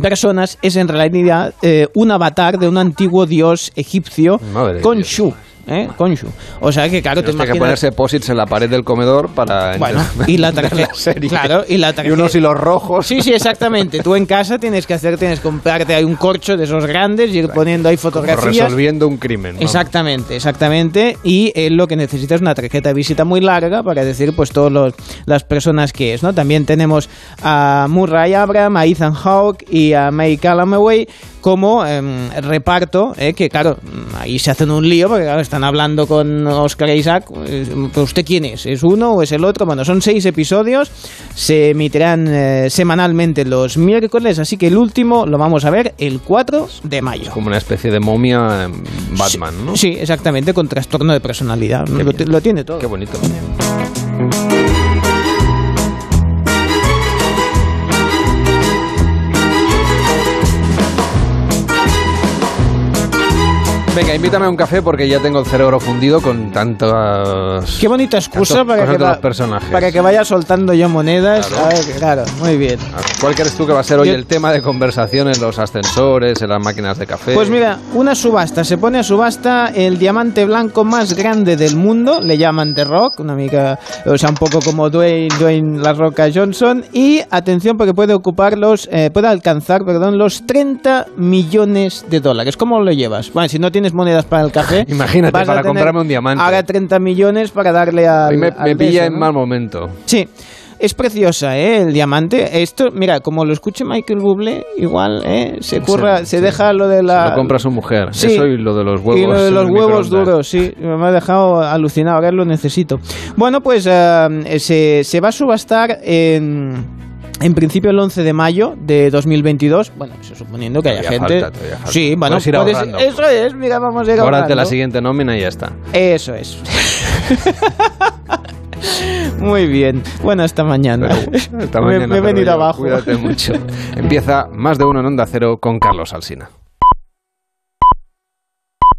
personas es en realidad eh, un avatar de un antiguo dios egipcio, Madre de Khonshu. ¿Eh? O sea que, claro, te que ponerse posits en la pared del comedor para Bueno, y la tarjeta. Claro, y la tarjeta. unos hilos rojos. Sí, sí, exactamente. Tú en casa tienes que hacer, tienes que comprarte ahí un corcho de esos grandes y ir poniendo ahí fotografías. Resolviendo un crimen. ¿no? Exactamente, exactamente. Y él lo que necesita es una tarjeta de visita muy larga para decir pues todas las personas que es, ¿no? También tenemos a Murray Abraham, a Ethan Hawke y a May Calamaway como em, reparto, ¿eh? que claro, ahí se hacen un lío porque claro, están hablando con Oscar Isaac, eh, ¿pero ¿usted quién es? ¿Es uno o es el otro? Bueno, son seis episodios, se emitirán eh, semanalmente los miércoles, así que el último lo vamos a ver el 4 de mayo. Como una especie de momia Batman, ¿no? Sí, exactamente, con trastorno de personalidad. Lo, lo tiene todo. Qué bonito. Venga, invítame a un café porque ya tengo el cerebro fundido con tantos. Qué bonita excusa para que, va- personajes. para que vaya soltando yo monedas. Claro. A ver, claro, muy bien. ¿Cuál crees tú que va a ser hoy Yo- el tema de conversación en los ascensores, en las máquinas de café? Pues mira, una subasta. Se pone a subasta el diamante blanco más grande del mundo. Le llaman The Rock, una mica, o sea, un poco como Dwayne, Dwayne La Roca Johnson. Y atención, porque puede ocupar los, eh, puede alcanzar, perdón, los 30 millones de dólares. ¿Cómo lo llevas? Bueno, si no tienes monedas para el café, Imagínate, vas a para tener comprarme un diamante. Ahora 30 millones para darle al. Hoy me, al me pilla beso, en ¿no? mal momento. Sí. Es preciosa, ¿eh? El diamante. Esto, mira, como lo escuche Michael Bublé, igual, ¿eh? Se curra, Sí, se sí. deja lo de la... Lo compra su mujer. Sí. Eso y lo de los huevos. Y lo de los huevos duros, sí. Me ha dejado alucinado, ahora lo necesito. Bueno, pues eh, se, se va a subastar en... En principio el 11 de mayo de 2022, bueno, eso suponiendo que haya Todavía gente... falta, todavía falta. Sí, bueno, Puedes ir puedes- ahorrando. eso es, mira, vamos a ir Ahórrate la ahorrando. siguiente nómina y ya está. Eso es. Muy bien. Bueno, hasta mañana. Hasta Me- mañana, me he venido abajo. Cuídate mucho. Empieza más de uno en Onda Cero con Carlos Alsina.